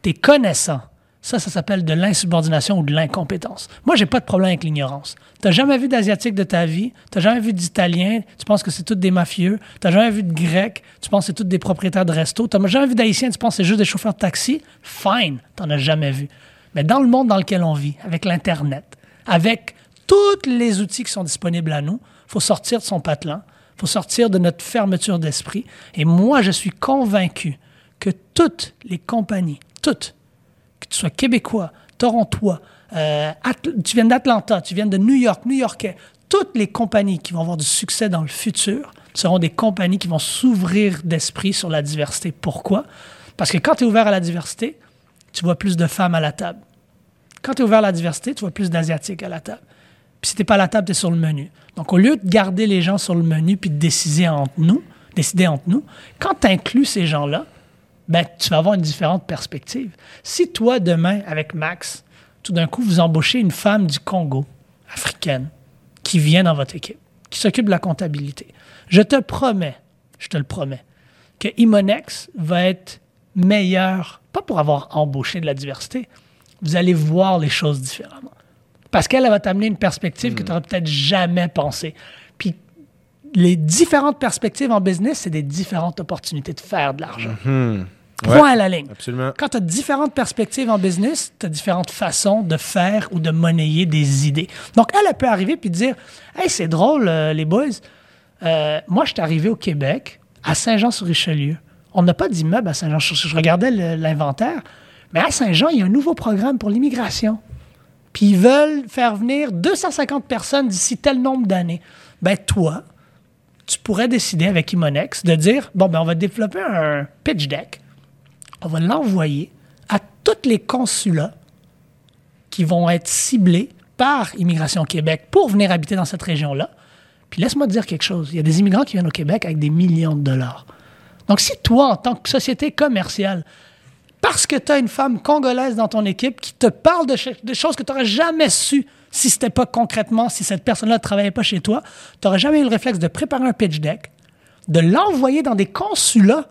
S1: tu es connaissant, ça, ça s'appelle de l'insubordination ou de l'incompétence. Moi, j'ai pas de problème avec l'ignorance. T'as jamais vu d'Asiatique de ta vie, t'as jamais vu d'Italien, tu penses que c'est tous des mafieux, t'as jamais vu de Grec, tu penses que c'est tous des propriétaires de resto, t'as jamais vu d'Haïtiens, tu penses que c'est juste des chauffeurs de taxi? Fine, t'en as jamais vu. Mais dans le monde dans lequel on vit, avec l'Internet, avec tous les outils qui sont disponibles à nous, faut sortir de son patelin, faut sortir de notre fermeture d'esprit. Et moi, je suis convaincu que toutes les compagnies, toutes, tu sois québécois, torontois, euh, tu viens d'Atlanta, tu viens de New York, new-yorkais, toutes les compagnies qui vont avoir du succès dans le futur seront des compagnies qui vont s'ouvrir d'esprit sur la diversité. Pourquoi? Parce que quand tu es ouvert à la diversité, tu vois plus de femmes à la table. Quand tu es ouvert à la diversité, tu vois plus d'Asiatiques à la table. Puis si tu pas à la table, tu es sur le menu. Donc, au lieu de garder les gens sur le menu puis de décider entre nous, décider entre nous, quand tu inclus ces gens-là, ben, tu vas avoir une différente perspective. Si toi, demain, avec Max, tout d'un coup, vous embauchez une femme du Congo, africaine, qui vient dans votre équipe, qui s'occupe de la comptabilité, je te promets, je te le promets, que Imonex va être meilleur, pas pour avoir embauché de la diversité, vous allez voir les choses différemment. Parce qu'elle elle va t'amener une perspective que tu n'aurais peut-être jamais pensé. Puis les différentes perspectives en business, c'est des différentes opportunités de faire de l'argent. Point
S2: Ouais.
S1: à la ligne.
S2: Absolument.
S1: Quand tu as différentes perspectives en business, tu as différentes façons de faire ou de monnayer des idées. Donc, elle, elle peut arriver puis dire Hey, c'est drôle, euh, les boys. Euh, moi, je suis arrivé au Québec, à Saint-Jean-sur-Richelieu. On n'a pas d'immeuble à Saint-Jean-sur-Richelieu. Je regardais le- l'inventaire. Mais à Saint-Jean, il y a un nouveau programme pour l'immigration. Puis ils veulent faire venir 250 personnes d'ici tel nombre d'années. Ben, toi, tu pourrais décider avec Imonex de dire bon, ben, on va développer un pitch deck on va l'envoyer à tous les consulats qui vont être ciblés par Immigration Québec pour venir habiter dans cette région-là. Puis laisse-moi te dire quelque chose. Il y a des immigrants qui viennent au Québec avec des millions de dollars. Donc, si toi, en tant que société commerciale, parce que tu as une femme congolaise dans ton équipe qui te parle de, ch- de choses que tu n'aurais jamais su si c'était pas concrètement, si cette personne-là ne travaillait pas chez toi, tu n'aurais jamais eu le réflexe de préparer un pitch deck, de l'envoyer dans des consulats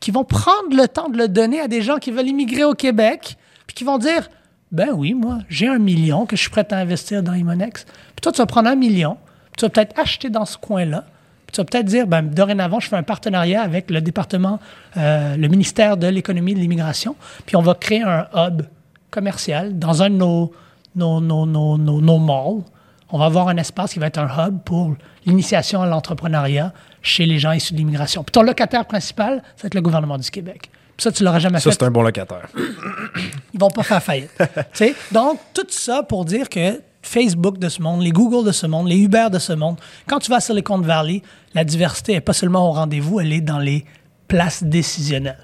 S1: qui vont prendre le temps de le donner à des gens qui veulent immigrer au Québec, puis qui vont dire Ben oui, moi, j'ai un million que je suis prêt à investir dans Imonex. Puis toi, tu vas prendre un million, puis tu vas peut-être acheter dans ce coin-là. Puis tu vas peut-être dire ben, dorénavant, je fais un partenariat avec le département, euh, le ministère de l'économie et de l'immigration, puis on va créer un hub commercial dans un de nos, nos, nos, nos, nos, nos malls. On va avoir un espace qui va être un hub pour l'initiation à l'entrepreneuriat chez les gens issus de l'immigration. Puis ton locataire principal, ça va être le gouvernement du Québec. Puis ça, tu l'auras jamais
S2: Ça,
S1: fait.
S2: c'est un bon locataire.
S1: Ils vont pas faire faillite. Donc, tout ça pour dire que Facebook de ce monde, les Google de ce monde, les Uber de ce monde, quand tu vas à Silicon Valley, la diversité n'est pas seulement au rendez-vous, elle est dans les places décisionnelles.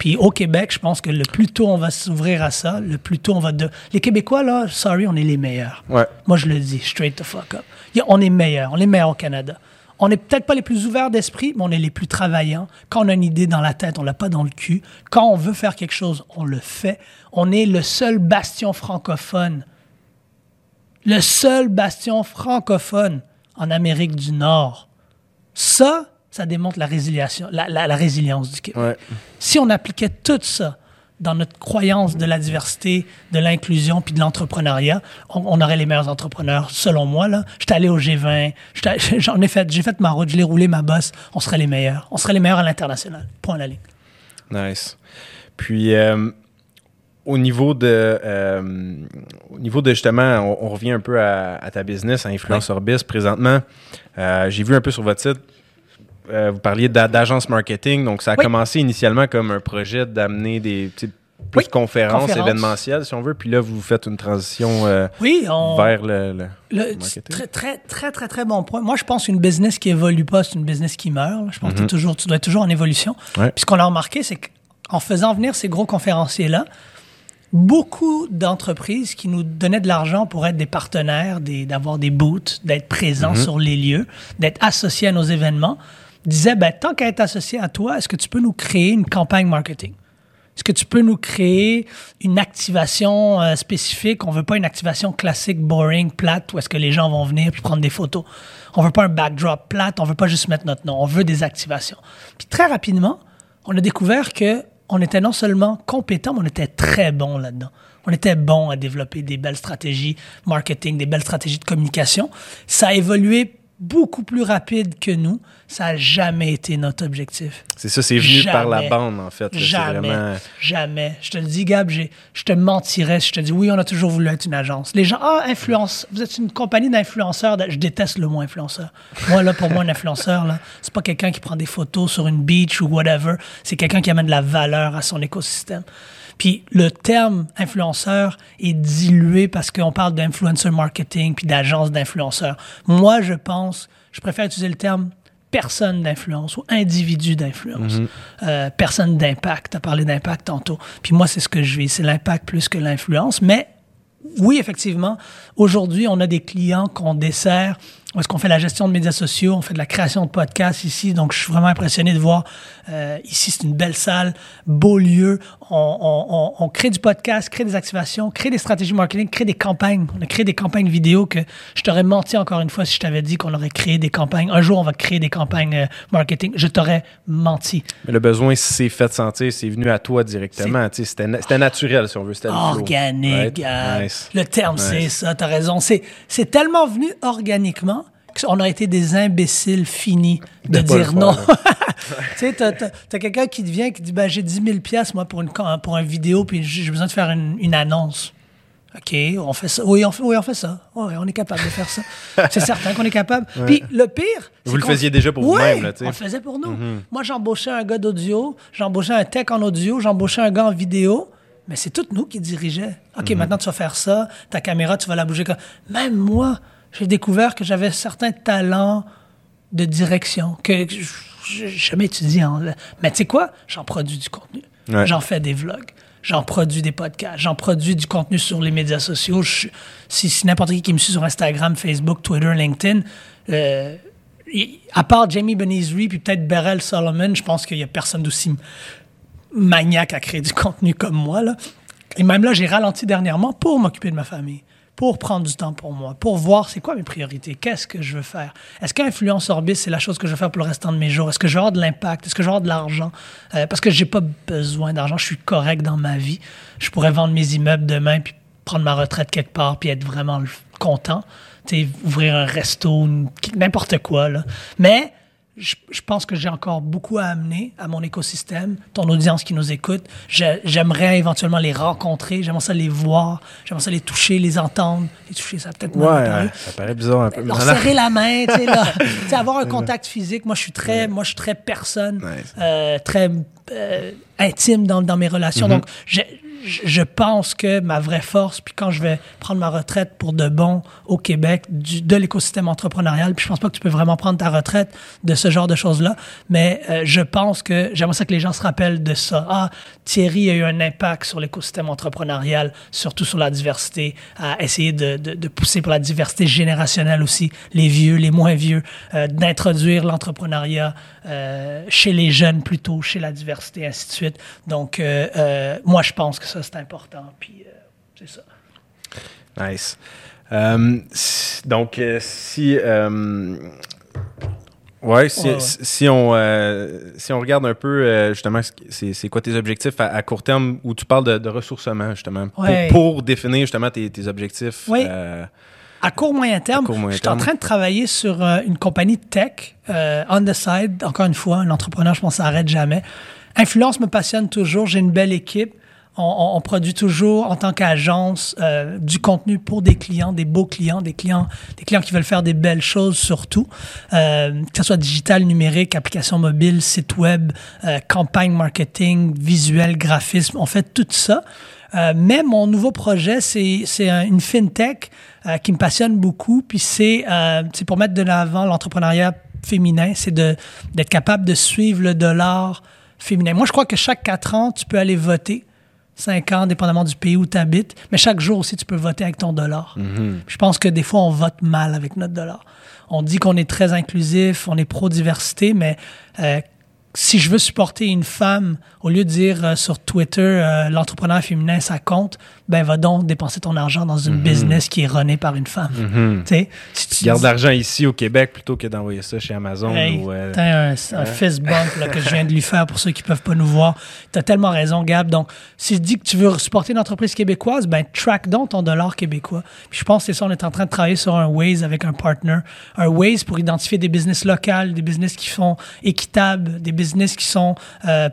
S1: Puis au Québec, je pense que le plus tôt on va s'ouvrir à ça, le plus tôt on va... De... Les Québécois, là, sorry, on est les meilleurs.
S2: Ouais.
S1: Moi, je le dis, straight the fuck up. On est meilleurs, on est meilleurs au Canada. On n'est peut-être pas les plus ouverts d'esprit, mais on est les plus travaillants. Quand on a une idée dans la tête, on l'a pas dans le cul. Quand on veut faire quelque chose, on le fait. On est le seul bastion francophone. Le seul bastion francophone en Amérique du Nord. Ça, ça démontre la résiliation, la, la- la résilience du Québec.
S2: Ouais.
S1: Si on appliquait tout ça dans notre croyance de la diversité, de l'inclusion puis de l'entrepreneuriat, on, on aurait les meilleurs entrepreneurs, selon moi. Là. J'étais allé au G20, j'étais- j'en ai fait, j'ai fait ma route, je l'ai roulé ma bosse. On serait les meilleurs. On serait les meilleurs à l'international. Point à la ligne.
S2: Nice. Puis, euh, au niveau de, euh, au niveau de justement, on, on revient un peu à, à ta business, à Influenceur Biz. Présentement, euh, j'ai vu un peu sur votre site, euh, vous parliez d'a- d'agence marketing. Donc, ça a
S1: Oui.
S2: commencé initialement comme un projet d'amener des plus
S1: Oui,
S2: conférences, événementielles, si on veut. Puis là, vous faites une transition euh,
S1: Oui, on,
S2: vers le. le-
S1: Le-
S2: marketing.
S1: très, très, très, très, très bon point. Moi, je pense qu'une business qui évolue pas, c'est une business qui meurt. là. Je pense que t'es toujours, tu dois être toujours en évolution.
S2: Ouais.
S1: Puis ce qu'on a remarqué, c'est qu'en faisant venir ces gros conférenciers-là, beaucoup d'entreprises qui nous donnaient de l'argent pour être des partenaires, des- d'avoir des booths, d'être présents sur les lieux, d'être associés à nos événements, disaient, ben, tant qu'à être associé à toi, est-ce que tu peux nous créer une campagne marketing? Est-ce que tu peux nous créer une activation euh, spécifique? On veut pas une activation classique, boring, plate, où est-ce que les gens vont venir puis prendre des photos. On veut pas un backdrop plate, on veut pas juste mettre notre nom, on veut des activations. Puis très rapidement, on a découvert que on était non seulement compétent, mais on était très bon là-dedans. On était bon à développer des belles stratégies marketing, des belles stratégies de communication. Ça a évolué beaucoup plus rapide que nous. Ça n'a jamais été notre objectif.
S2: C'est ça, c'est venu par la
S1: Jamais.
S2: bande, en fait. là.
S1: Jamais.
S2: vraiment-
S1: Jamais. Je te le dis, Gab, je te mentirais si je te dis oui, on a toujours voulu être une agence. Les gens, ah, influence, vous êtes une compagnie d'influenceurs. Je déteste le mot influenceur. Moi, là, pour moi, un influenceur, là, c'est pas quelqu'un qui prend des photos sur une beach ou whatever. C'est quelqu'un qui amène de la valeur à son écosystème. Puis le terme influenceur est dilué parce qu'on parle d'influencer marketing puis d'agence d'influenceurs. Moi, je pense, je préfère utiliser le terme personne d'influence ou individu d'influence, Euh, personne d'impact. Tu as parlé d'impact tantôt. Puis moi, c'est ce que je vis, c'est l'impact plus que l'influence. Mais oui, effectivement, aujourd'hui, on a des clients qu'on dessert. Est-ce qu'on fait la gestion de médias sociaux, on fait de la création de podcasts ici. Donc, je suis vraiment impressionné de voir euh, ici, c'est une belle salle, beau lieu. On, on- on- on crée du podcast, crée des activations, crée des stratégies marketing, crée des campagnes. On a créé des campagnes vidéo que je t'aurais menti encore une fois si je t'avais dit qu'on aurait créé des campagnes. Un jour, on va créer des campagnes euh, marketing. Je t'aurais menti.
S2: Mais le besoin s'est fait sentir, c'est venu à toi directement. C'était na- c'était naturel, si on veut.
S1: Organique.
S2: Right? Nice.
S1: Le terme, c'est ça, t'as raison. C'est tellement venu organiquement qu'on a été des imbéciles finis de, dire non. tu sais, t'as, t'as- quelqu'un qui te vient qui dit ben, j'ai 10 000 piastres, moi, pour une, pour une vidéo, puis j'ai besoin de faire une, une annonce. OK, on fait ça. Oui, on fait, oui, on fait ça. Oui, on est capable de faire ça. c'est certain qu'on est capable. Puis le pire.
S2: Vous le faisiez déjà pour
S1: Ouais,
S2: vous-même, là, tu sais.
S1: On le faisait pour nous. Moi, j'embauchais un gars d'audio, j'embauchais un tech en audio, j'embauchais un gars en vidéo. Mais c'est tout nous qui dirigeaient. OK, maintenant tu vas faire ça, ta caméra, tu vas la bouger. comme- Même moi, j'ai découvert que j'avais certains talents de direction que je n'ai jamais étudié. en- Mais tu sais quoi? J'en produis du contenu.
S2: Ouais.
S1: J'en fais des vlogs. J'en produis des podcasts. J'en produis du contenu sur les médias sociaux. Je si si n'importe qui qui me suit sur Instagram, Facebook, Twitter, LinkedIn, euh, y- à part Jamie Benizri puis peut-être Beryl Solomon, je pense qu'il y a personne d'aussi maniaque à créer du contenu comme moi. Là. Et même là, j'ai ralenti dernièrement pour m'occuper de ma famille, pour prendre du temps pour moi, pour voir c'est quoi mes priorités, qu'est-ce que je veux faire. Est-ce qu'influence Orbis, c'est la chose que je veux faire pour le restant de mes jours? Est-ce que je veux avoir de l'impact? Est-ce que je veux avoir de l'argent? Euh, parce que j'ai pas besoin d'argent, je suis correct dans ma vie. Je pourrais vendre mes immeubles demain puis prendre ma retraite quelque part puis être vraiment content. Sais, ouvrir un resto, n'importe quoi. Là. Mais je, pense que j'ai encore beaucoup à amener à mon écosystème, ton audience qui nous écoute. J'aimerais éventuellement les rencontrer, j'aimerais ça les voir, j'aimerais ça les toucher, les entendre. Les toucher, ça peut-être
S2: Ouais, ça paraît bizarre un peu.
S1: Leur serrer la main, tu sais, là. avoir un contact physique. Moi, je suis très, moi, je suis très personne, euh, très euh, intime dans, dans, mes relations. Donc, j'ai je pense que ma vraie force, puis quand je vais prendre ma retraite pour de bon au Québec, du, de l'écosystème entrepreneurial, puis je pense pas que tu peux vraiment prendre ta retraite de ce genre de choses-là, mais euh, je pense que j'aimerais ça que les gens se rappellent de ça. Ah, Thierry a eu un impact sur l'écosystème entrepreneurial, surtout sur la diversité, à essayer de, de, de, pousser pour la diversité générationnelle aussi, les vieux, les moins vieux, euh, d'introduire l'entrepreneuriat euh, chez les jeunes plutôt, chez la diversité, ainsi de suite. Donc, moi, je pense que ça, c'est important. Puis, euh, c'est ça.
S2: Nice. Euh, donc, euh, si. Ouais, si, si, on, si on regarde un peu, justement, c'est quoi tes objectifs à, court terme où tu parles de, ressourcement, justement, pour, définir justement tes, tes objectifs.
S1: Oui. à court moyen terme, je suis en train de travailler sur une compagnie de tech, on the side, encore une fois, un entrepreneur, je pense, ça n'arrête jamais. Influence me passionne toujours, j'ai une belle équipe on, produit toujours en tant qu'agence euh, du contenu pour des clients, des beaux clients, des clients, des clients qui veulent faire des belles choses surtout, euh, que ce soit digital, numérique, application mobile, site web, euh, campagne marketing, visuel, graphisme. On fait tout ça. mais mon nouveau projet, c'est une fintech qui me passionne beaucoup. Puis c'est pour mettre de l'avant l'entrepreneuriat féminin, c'est d'être capable de suivre le dollar féminin. Moi, je crois que chaque quatre ans, tu peux aller voter 5 ans, dépendamment du pays où tu habites. Mais chaque jour aussi, tu peux voter avec ton dollar. Mhm. Je pense que des fois, on vote mal avec notre dollar. On dit qu'on est très inclusif, on est pro-diversité, mais euh, si je veux supporter une femme, au lieu de dire euh, sur Twitter euh, l'entrepreneur féminin ça compte, ben va donc dépenser ton argent dans une mhm. business qui est runnée par une femme.
S2: Mhm. Si tu gardes l'argent ici au Québec plutôt que d'envoyer ça chez Amazon. ou,
S1: euh, un, un fist bump que je viens de lui faire pour ceux qui peuvent pas nous voir. Tu as tellement raison, Gab. Donc, si je dis que tu veux supporter une entreprise québécoise, ben track donc ton dollar québécois. Puis je pense que c'est ça, on est en train de travailler sur un Waze avec un partner. Un Waze pour identifier des business locales, des business qui font équitables, des business qui sont euh,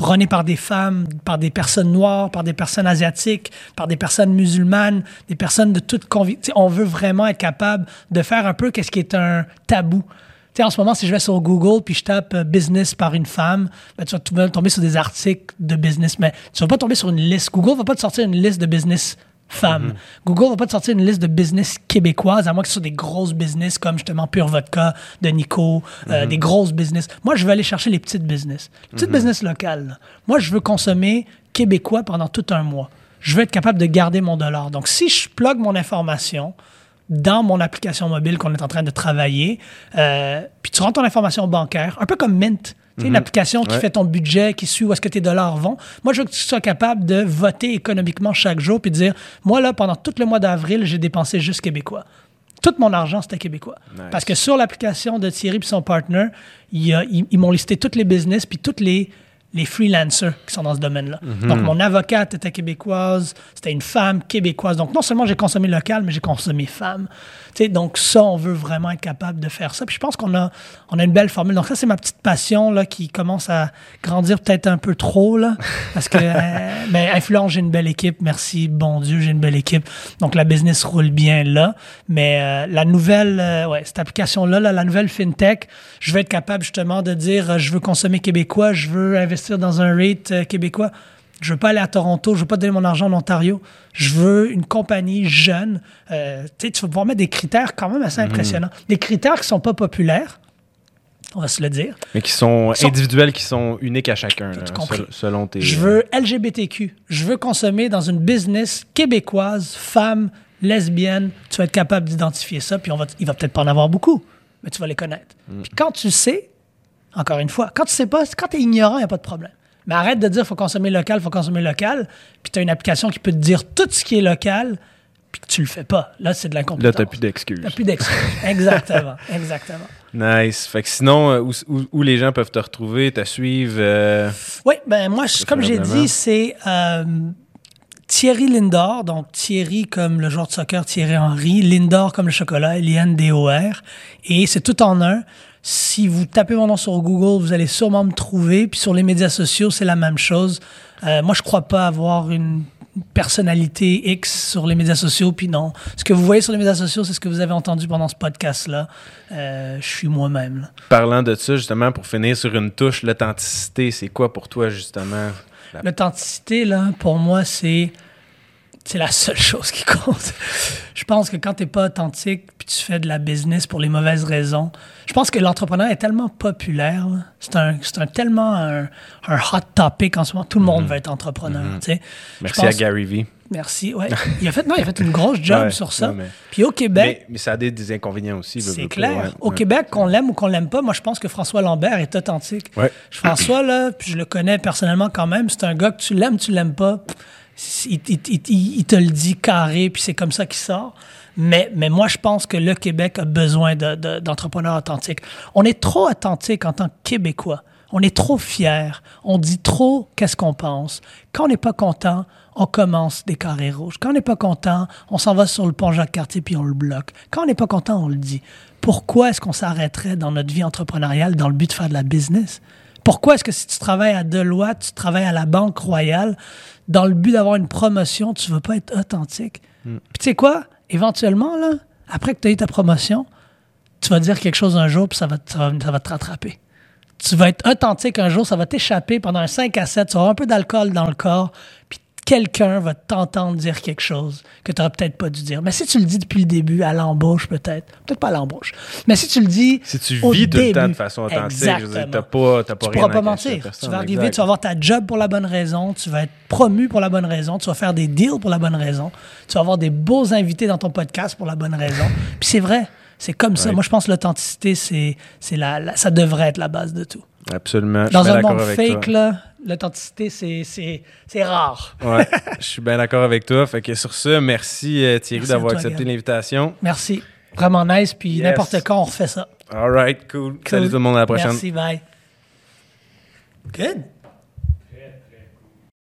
S1: runnés par des femmes, par des personnes noires, par des personnes asiatiques, par des personnes musulmanes, des personnes de toute conviction. On veut vraiment être capable de faire un peu qu'est-ce qui est un tabou. sais, en ce moment, si je vais sur Google puis je tape euh, business par une femme, ben, tu vas tomber sur des articles de business, mais tu vas pas tomber sur une liste. Google va pas te sortir une liste de business femmes. Mhm. Google va pas te sortir une liste de business québécoises, à moins que ce soit des grosses business comme justement Pure Vodka de Nico, euh, mhm. des grosses business. Moi, je veux aller chercher les petites business, les petites mhm. business locales. Moi, je veux consommer québécois pendant tout un mois. Je veux être capable de garder mon dollar. Donc, si je plug mon information dans mon application mobile qu'on est en train de travailler, euh, puis tu rentres ton information bancaire, un peu comme Mint. C'est une mhm. application qui fait ton budget, qui suit où est-ce que tes dollars vont. Moi, je veux que tu sois capable de voter économiquement chaque jour puis de dire, moi, là, pendant tout le mois d'avril, j'ai dépensé juste québécois. Tout mon argent, c'était québécois. Parce que sur l'application de Thierry et son partner, ils, ils m'ont listé toutes les business puis toutes les les freelancers qui sont dans ce domaine-là. Mhm. Donc, mon avocate était québécoise, c'était une femme québécoise. Donc, non seulement j'ai consommé local, mais j'ai consommé femme. sais, donc, ça, on veut vraiment être capable de faire ça. Puis, je pense qu'on a, on a une belle formule. Donc, ça, c'est ma petite passion là, qui commence à grandir peut-être un peu trop. Là, parce que, euh, mais influence, j'ai une belle équipe. Merci, bon Dieu, j'ai une belle équipe. Donc, la business roule bien là. Mais euh, la nouvelle, euh, ouais, cette application-là, là, la nouvelle FinTech, je veux être capable justement de dire, je veux consommer québécois, je veux investir dans un rate euh, québécois. Je veux pas aller à Toronto, je veux pas donner mon argent en Ontario. Je veux une compagnie jeune. Euh, tu vas pouvoir mettre des critères quand même assez mhm. impressionnants. Des critères qui sont pas populaires, on va se le dire.
S2: Mais qui sont, individuels, qui sont uniques à chacun, selon tes...
S1: Je veux LGBTQ. Je veux consommer dans une business québécoise, femme, lesbienne. Tu vas être capable d'identifier ça, puis on va, il va peut-être pas en avoir beaucoup, mais tu vas les connaître. Mm. Puis quand tu sais, encore une fois, quand tu sais pas, quand tu es ignorant, il n'y a pas de problème. Mais arrête de dire faut consommer local, faut consommer local, puis tu as une application qui peut te dire tout ce qui est local, puis que tu le fais pas. Là, c'est de l'incompétence.
S2: Là, t'as plus d'excuses.
S1: T'as plus d'excuses. exactement, exactement.
S2: Nice. Fait que sinon, euh, où, où- où les gens peuvent te retrouver, te suivre? euh,
S1: Oui, ben moi, je- comme j'ai dit, c'est euh, Thierry Lindor, donc Thierry comme le joueur de soccer Thierry Henry, Lindor comme le chocolat, L-I-N-D-O-R, et c'est tout en un. Si vous tapez mon nom sur Google, vous allez sûrement me trouver. Puis sur les médias sociaux, c'est la même chose. Euh, moi, je crois pas avoir une personnalité X sur les médias sociaux. Puis non, ce que vous voyez sur les médias sociaux, c'est ce que vous avez entendu pendant ce podcast-là. Euh, je suis moi-même.
S2: Parlant de ça, justement, pour finir sur une touche, l'authenticité, c'est quoi pour toi, justement? La-
S1: L'authenticité, là, pour moi, c'est c'est la seule chose qui compte. je pense que quand tu n'es pas authentique puis tu fais de la business pour les mauvaises raisons, je pense que l'entrepreneur est tellement populaire. C'est un, tellement un, un hot topic en ce moment. Tout le monde veut être entrepreneur. Je
S2: Merci
S1: pense-
S2: à Gary Vee.
S1: Merci. Ouais. Il a fait non, il a fait une grosse job
S2: Ouais,
S1: sur ça.
S2: non, mais-
S1: Puis au Québec,
S2: Mais, mais ça a des, des inconvénients aussi.
S1: c'est clair.
S2: ouais,
S1: Au
S2: ouais.
S1: Québec, qu'on l'aime ou qu'on l'aime pas, moi, je pense que François Lambert est authentique. François, là, puis je le connais personnellement quand même, c'est un gars que tu l'aimes, tu l'aimes pas. pff, Il, te le dit carré, puis c'est comme ça qu'il sort. Mais, mais moi, je pense que le Québec a besoin de- de- d'entrepreneurs authentiques. On est trop authentique en tant que Québécois. On est trop fiers. On dit trop qu'est-ce qu'on pense. Quand on n'est pas content, on commence des carrés rouges. Quand on n'est pas content, on s'en va sur le pont Jacques-Cartier puis on le bloque. Quand on n'est pas content, on le dit. Pourquoi est-ce qu'on s'arrêterait dans notre vie entrepreneuriale dans le but de faire de la business? Pourquoi est-ce que si tu travailles à Deloitte, tu travailles à la Banque Royale, dans le but d'avoir une promotion, tu ne veux pas être authentique? Puis tu sais quoi? Éventuellement, là, après que tu as eu ta promotion, tu vas dire quelque chose un jour, puis ça va, ça va, ça va te rattraper. Tu vas être authentique un jour, ça va t'échapper pendant un 5 à 7, tu vas avoir un peu d'alcool dans le corps, puis quelqu'un va t'entendre dire quelque chose que tu n'aurais peut-être pas dû dire. Mais si tu le dis depuis le début, à l'embauche peut-être, peut-être pas à l'embauche, mais si tu le dis
S2: Si tu
S1: au
S2: vis tout le temps de
S1: début,
S2: façon authentique,
S1: exactement.
S2: t'as pas, t'as pas
S1: Tu
S2: rien
S1: pourras pas mentir. Tu vas arriver,
S2: exact.
S1: tu vas avoir ta job pour la bonne raison, tu vas être promu pour la bonne raison, tu vas faire des deals pour la bonne raison, tu vas avoir des beaux invités dans ton podcast pour la bonne raison. Puis c'est vrai, c'est comme ça. Moi, je pense que l'authenticité, c'est, c'est la, la- ça devrait être la base de tout.
S2: Absolument.
S1: Dans un monde fake, l'authenticité, c'est, rare.
S2: Ouais, je suis bien d'accord avec toi. Fait que sur ça, merci euh, Thierry d'avoir accepté l'invitation.
S1: Merci. Vraiment nice. Puis
S2: Yes.
S1: n'importe quand, on refait ça.
S2: All right, cool. Salut tout le monde, à la prochaine.
S1: Merci, bye. Good.